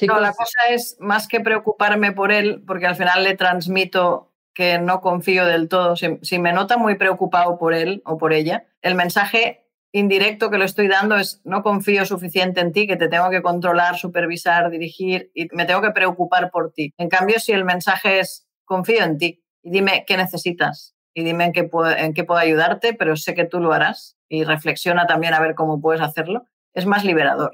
No, la cosa es más que preocuparme por él, porque al final le transmito que no confío del todo. Si, me nota muy preocupado por él o por ella, el mensaje indirecto que le estoy dando es no confío suficiente en ti, que te tengo que controlar, supervisar, dirigir y me tengo que preocupar por ti. En cambio, si el mensaje es confío en ti y dime qué necesitas y dime en qué en qué puedo ayudarte, pero sé que tú lo harás y reflexiona también a ver cómo puedes hacerlo, es más liberador.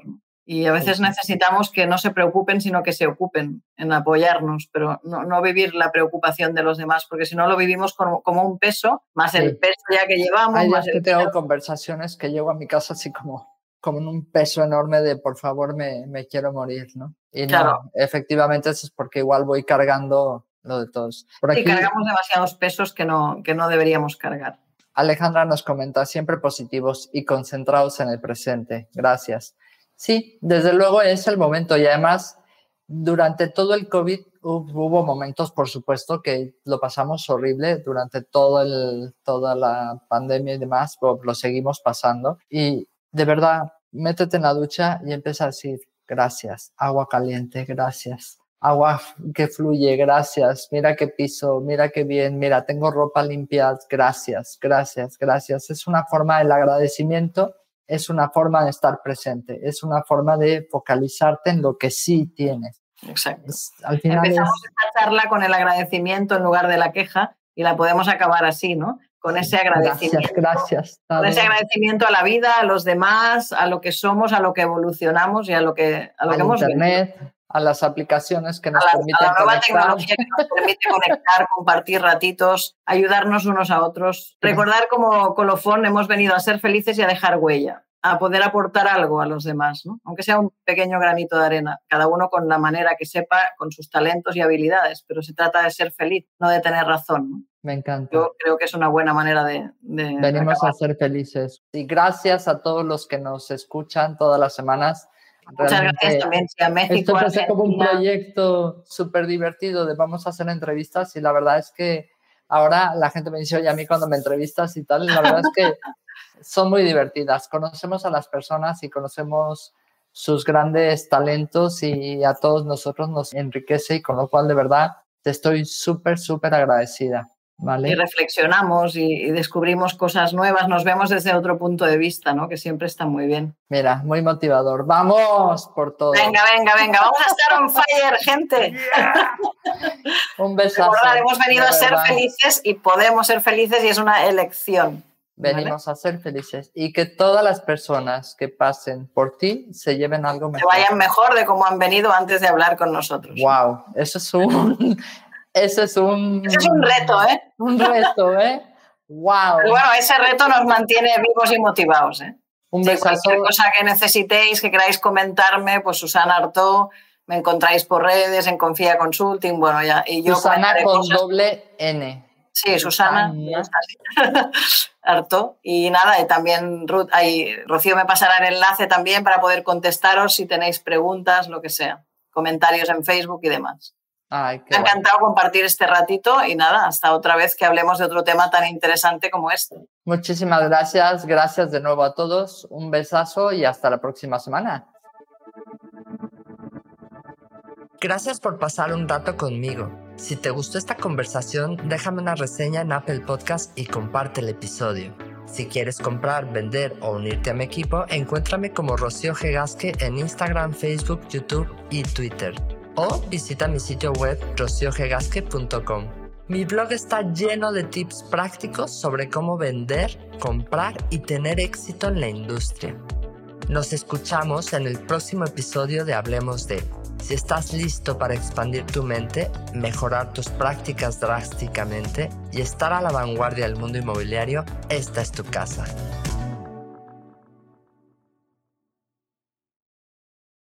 Y a veces necesitamos que no se preocupen, sino que se ocupen en apoyarnos, pero no, vivir la preocupación de los demás, porque si no lo vivimos como, un peso, más el peso ya que llevamos. Hay que tengo conversaciones que llego a mi casa así como, como un peso enorme de por favor me, me quiero morir, ¿no? Y no, efectivamente eso es porque igual voy cargando lo de todos. Por aquí, cargamos demasiados pesos que no, que no deberíamos cargar. Alejandra nos comenta, siempre positivos y concentrados en el presente. Gracias. Sí, desde luego es el momento y además durante todo el COVID hubo momentos, por supuesto, que lo pasamos horrible durante todo toda la pandemia y demás, lo seguimos pasando. Y de verdad, métete en la ducha y empieza a decir gracias, agua caliente, gracias, agua que fluye, gracias, mira qué piso, mira qué bien, mira, tengo ropa limpia, gracias, gracias, gracias. Es una forma del agradecimiento es una forma de estar presente, es una forma de focalizarte en lo que sí tienes. Exacto. al final Empezamos esta charla con el agradecimiento en lugar de la queja y la podemos acabar así, ¿no? Con ese agradecimiento. Gracias, gracias. Con ese agradecimiento a la vida, a los demás, a lo que somos, a lo que evolucionamos y a lo que, a lo que hemos Internet, a las aplicaciones que nos permiten a la nueva tecnología que nos permite conectar, compartir ratitos, ayudarnos unos a otros. Recordar como colofón hemos venido a ser felices y a dejar huella, a poder aportar algo a los demás, ¿no? aunque sea un pequeño granito de arena, cada uno con la manera que sepa, con sus talentos y habilidades, pero se trata de ser feliz, no de tener razón. Me encanta. Yo creo que es una buena manera de... Venimos a ser felices. Y gracias a todos los que nos escuchan todas las semanas Muchas gracias también a México. Esto como un proyecto súper divertido de vamos a hacer entrevistas y la verdad es que ahora la gente me dice, oye, a mí cuando me entrevistas y tal, la verdad es que son muy divertidas. Conocemos a las personas y conocemos sus grandes talentos y a todos nosotros nos enriquece y con lo cual de verdad te estoy súper, súper agradecida. Y reflexionamos y, descubrimos cosas nuevas, nos vemos desde otro punto de vista, ¿no? Que siempre está muy bien. Mira, muy motivador. Vamos por todo. Venga, venga, venga, vamos a estar on fire, gente. Un besazo. hemos venido a ser felices y podemos ser felices y es una elección. Venimos a ser felices y que todas las personas que pasen por ti se lleven algo mejor. Que vayan mejor de cómo han venido antes de hablar con nosotros. Wow, eso es un ese es un... es un reto, ¿eh? Un reto, ¿eh? ¡Wow! bueno, ese reto nos mantiene vivos y motivados, ¿eh? Un besazo. cualquier cosa que necesitéis, que queráis comentarme, pues Susana Artó, me encontráis por redes, en Confía Consulting, bueno, ya. Y yo Susana con doble N. Sí, Susana. Harto. Y nada, y también Ruth, ahí, Rocío me pasará el enlace también para poder contestaros si tenéis preguntas, lo que sea, comentarios en Facebook y demás. Me ha encantado compartir este ratito y nada, hasta otra vez que hablemos de otro tema tan interesante como este. Muchísimas gracias, gracias de nuevo a todos, un besazo y hasta la próxima semana. Gracias por pasar un rato conmigo. Si te gustó esta conversación, déjame una reseña en Apple Podcast y comparte el episodio. Si quieres comprar, vender o unirte a mi equipo, encuéntrame como Rocío Gegasque en Instagram, Facebook, YouTube y Twitter o visita mi sitio web rociogegasque.com. Mi blog está lleno de tips prácticos sobre cómo vender, comprar y tener éxito en la industria. Nos escuchamos en el próximo episodio de Hablemos de. Si estás listo para expandir tu mente, mejorar tus prácticas drásticamente y estar a la vanguardia del mundo inmobiliario, esta es tu casa.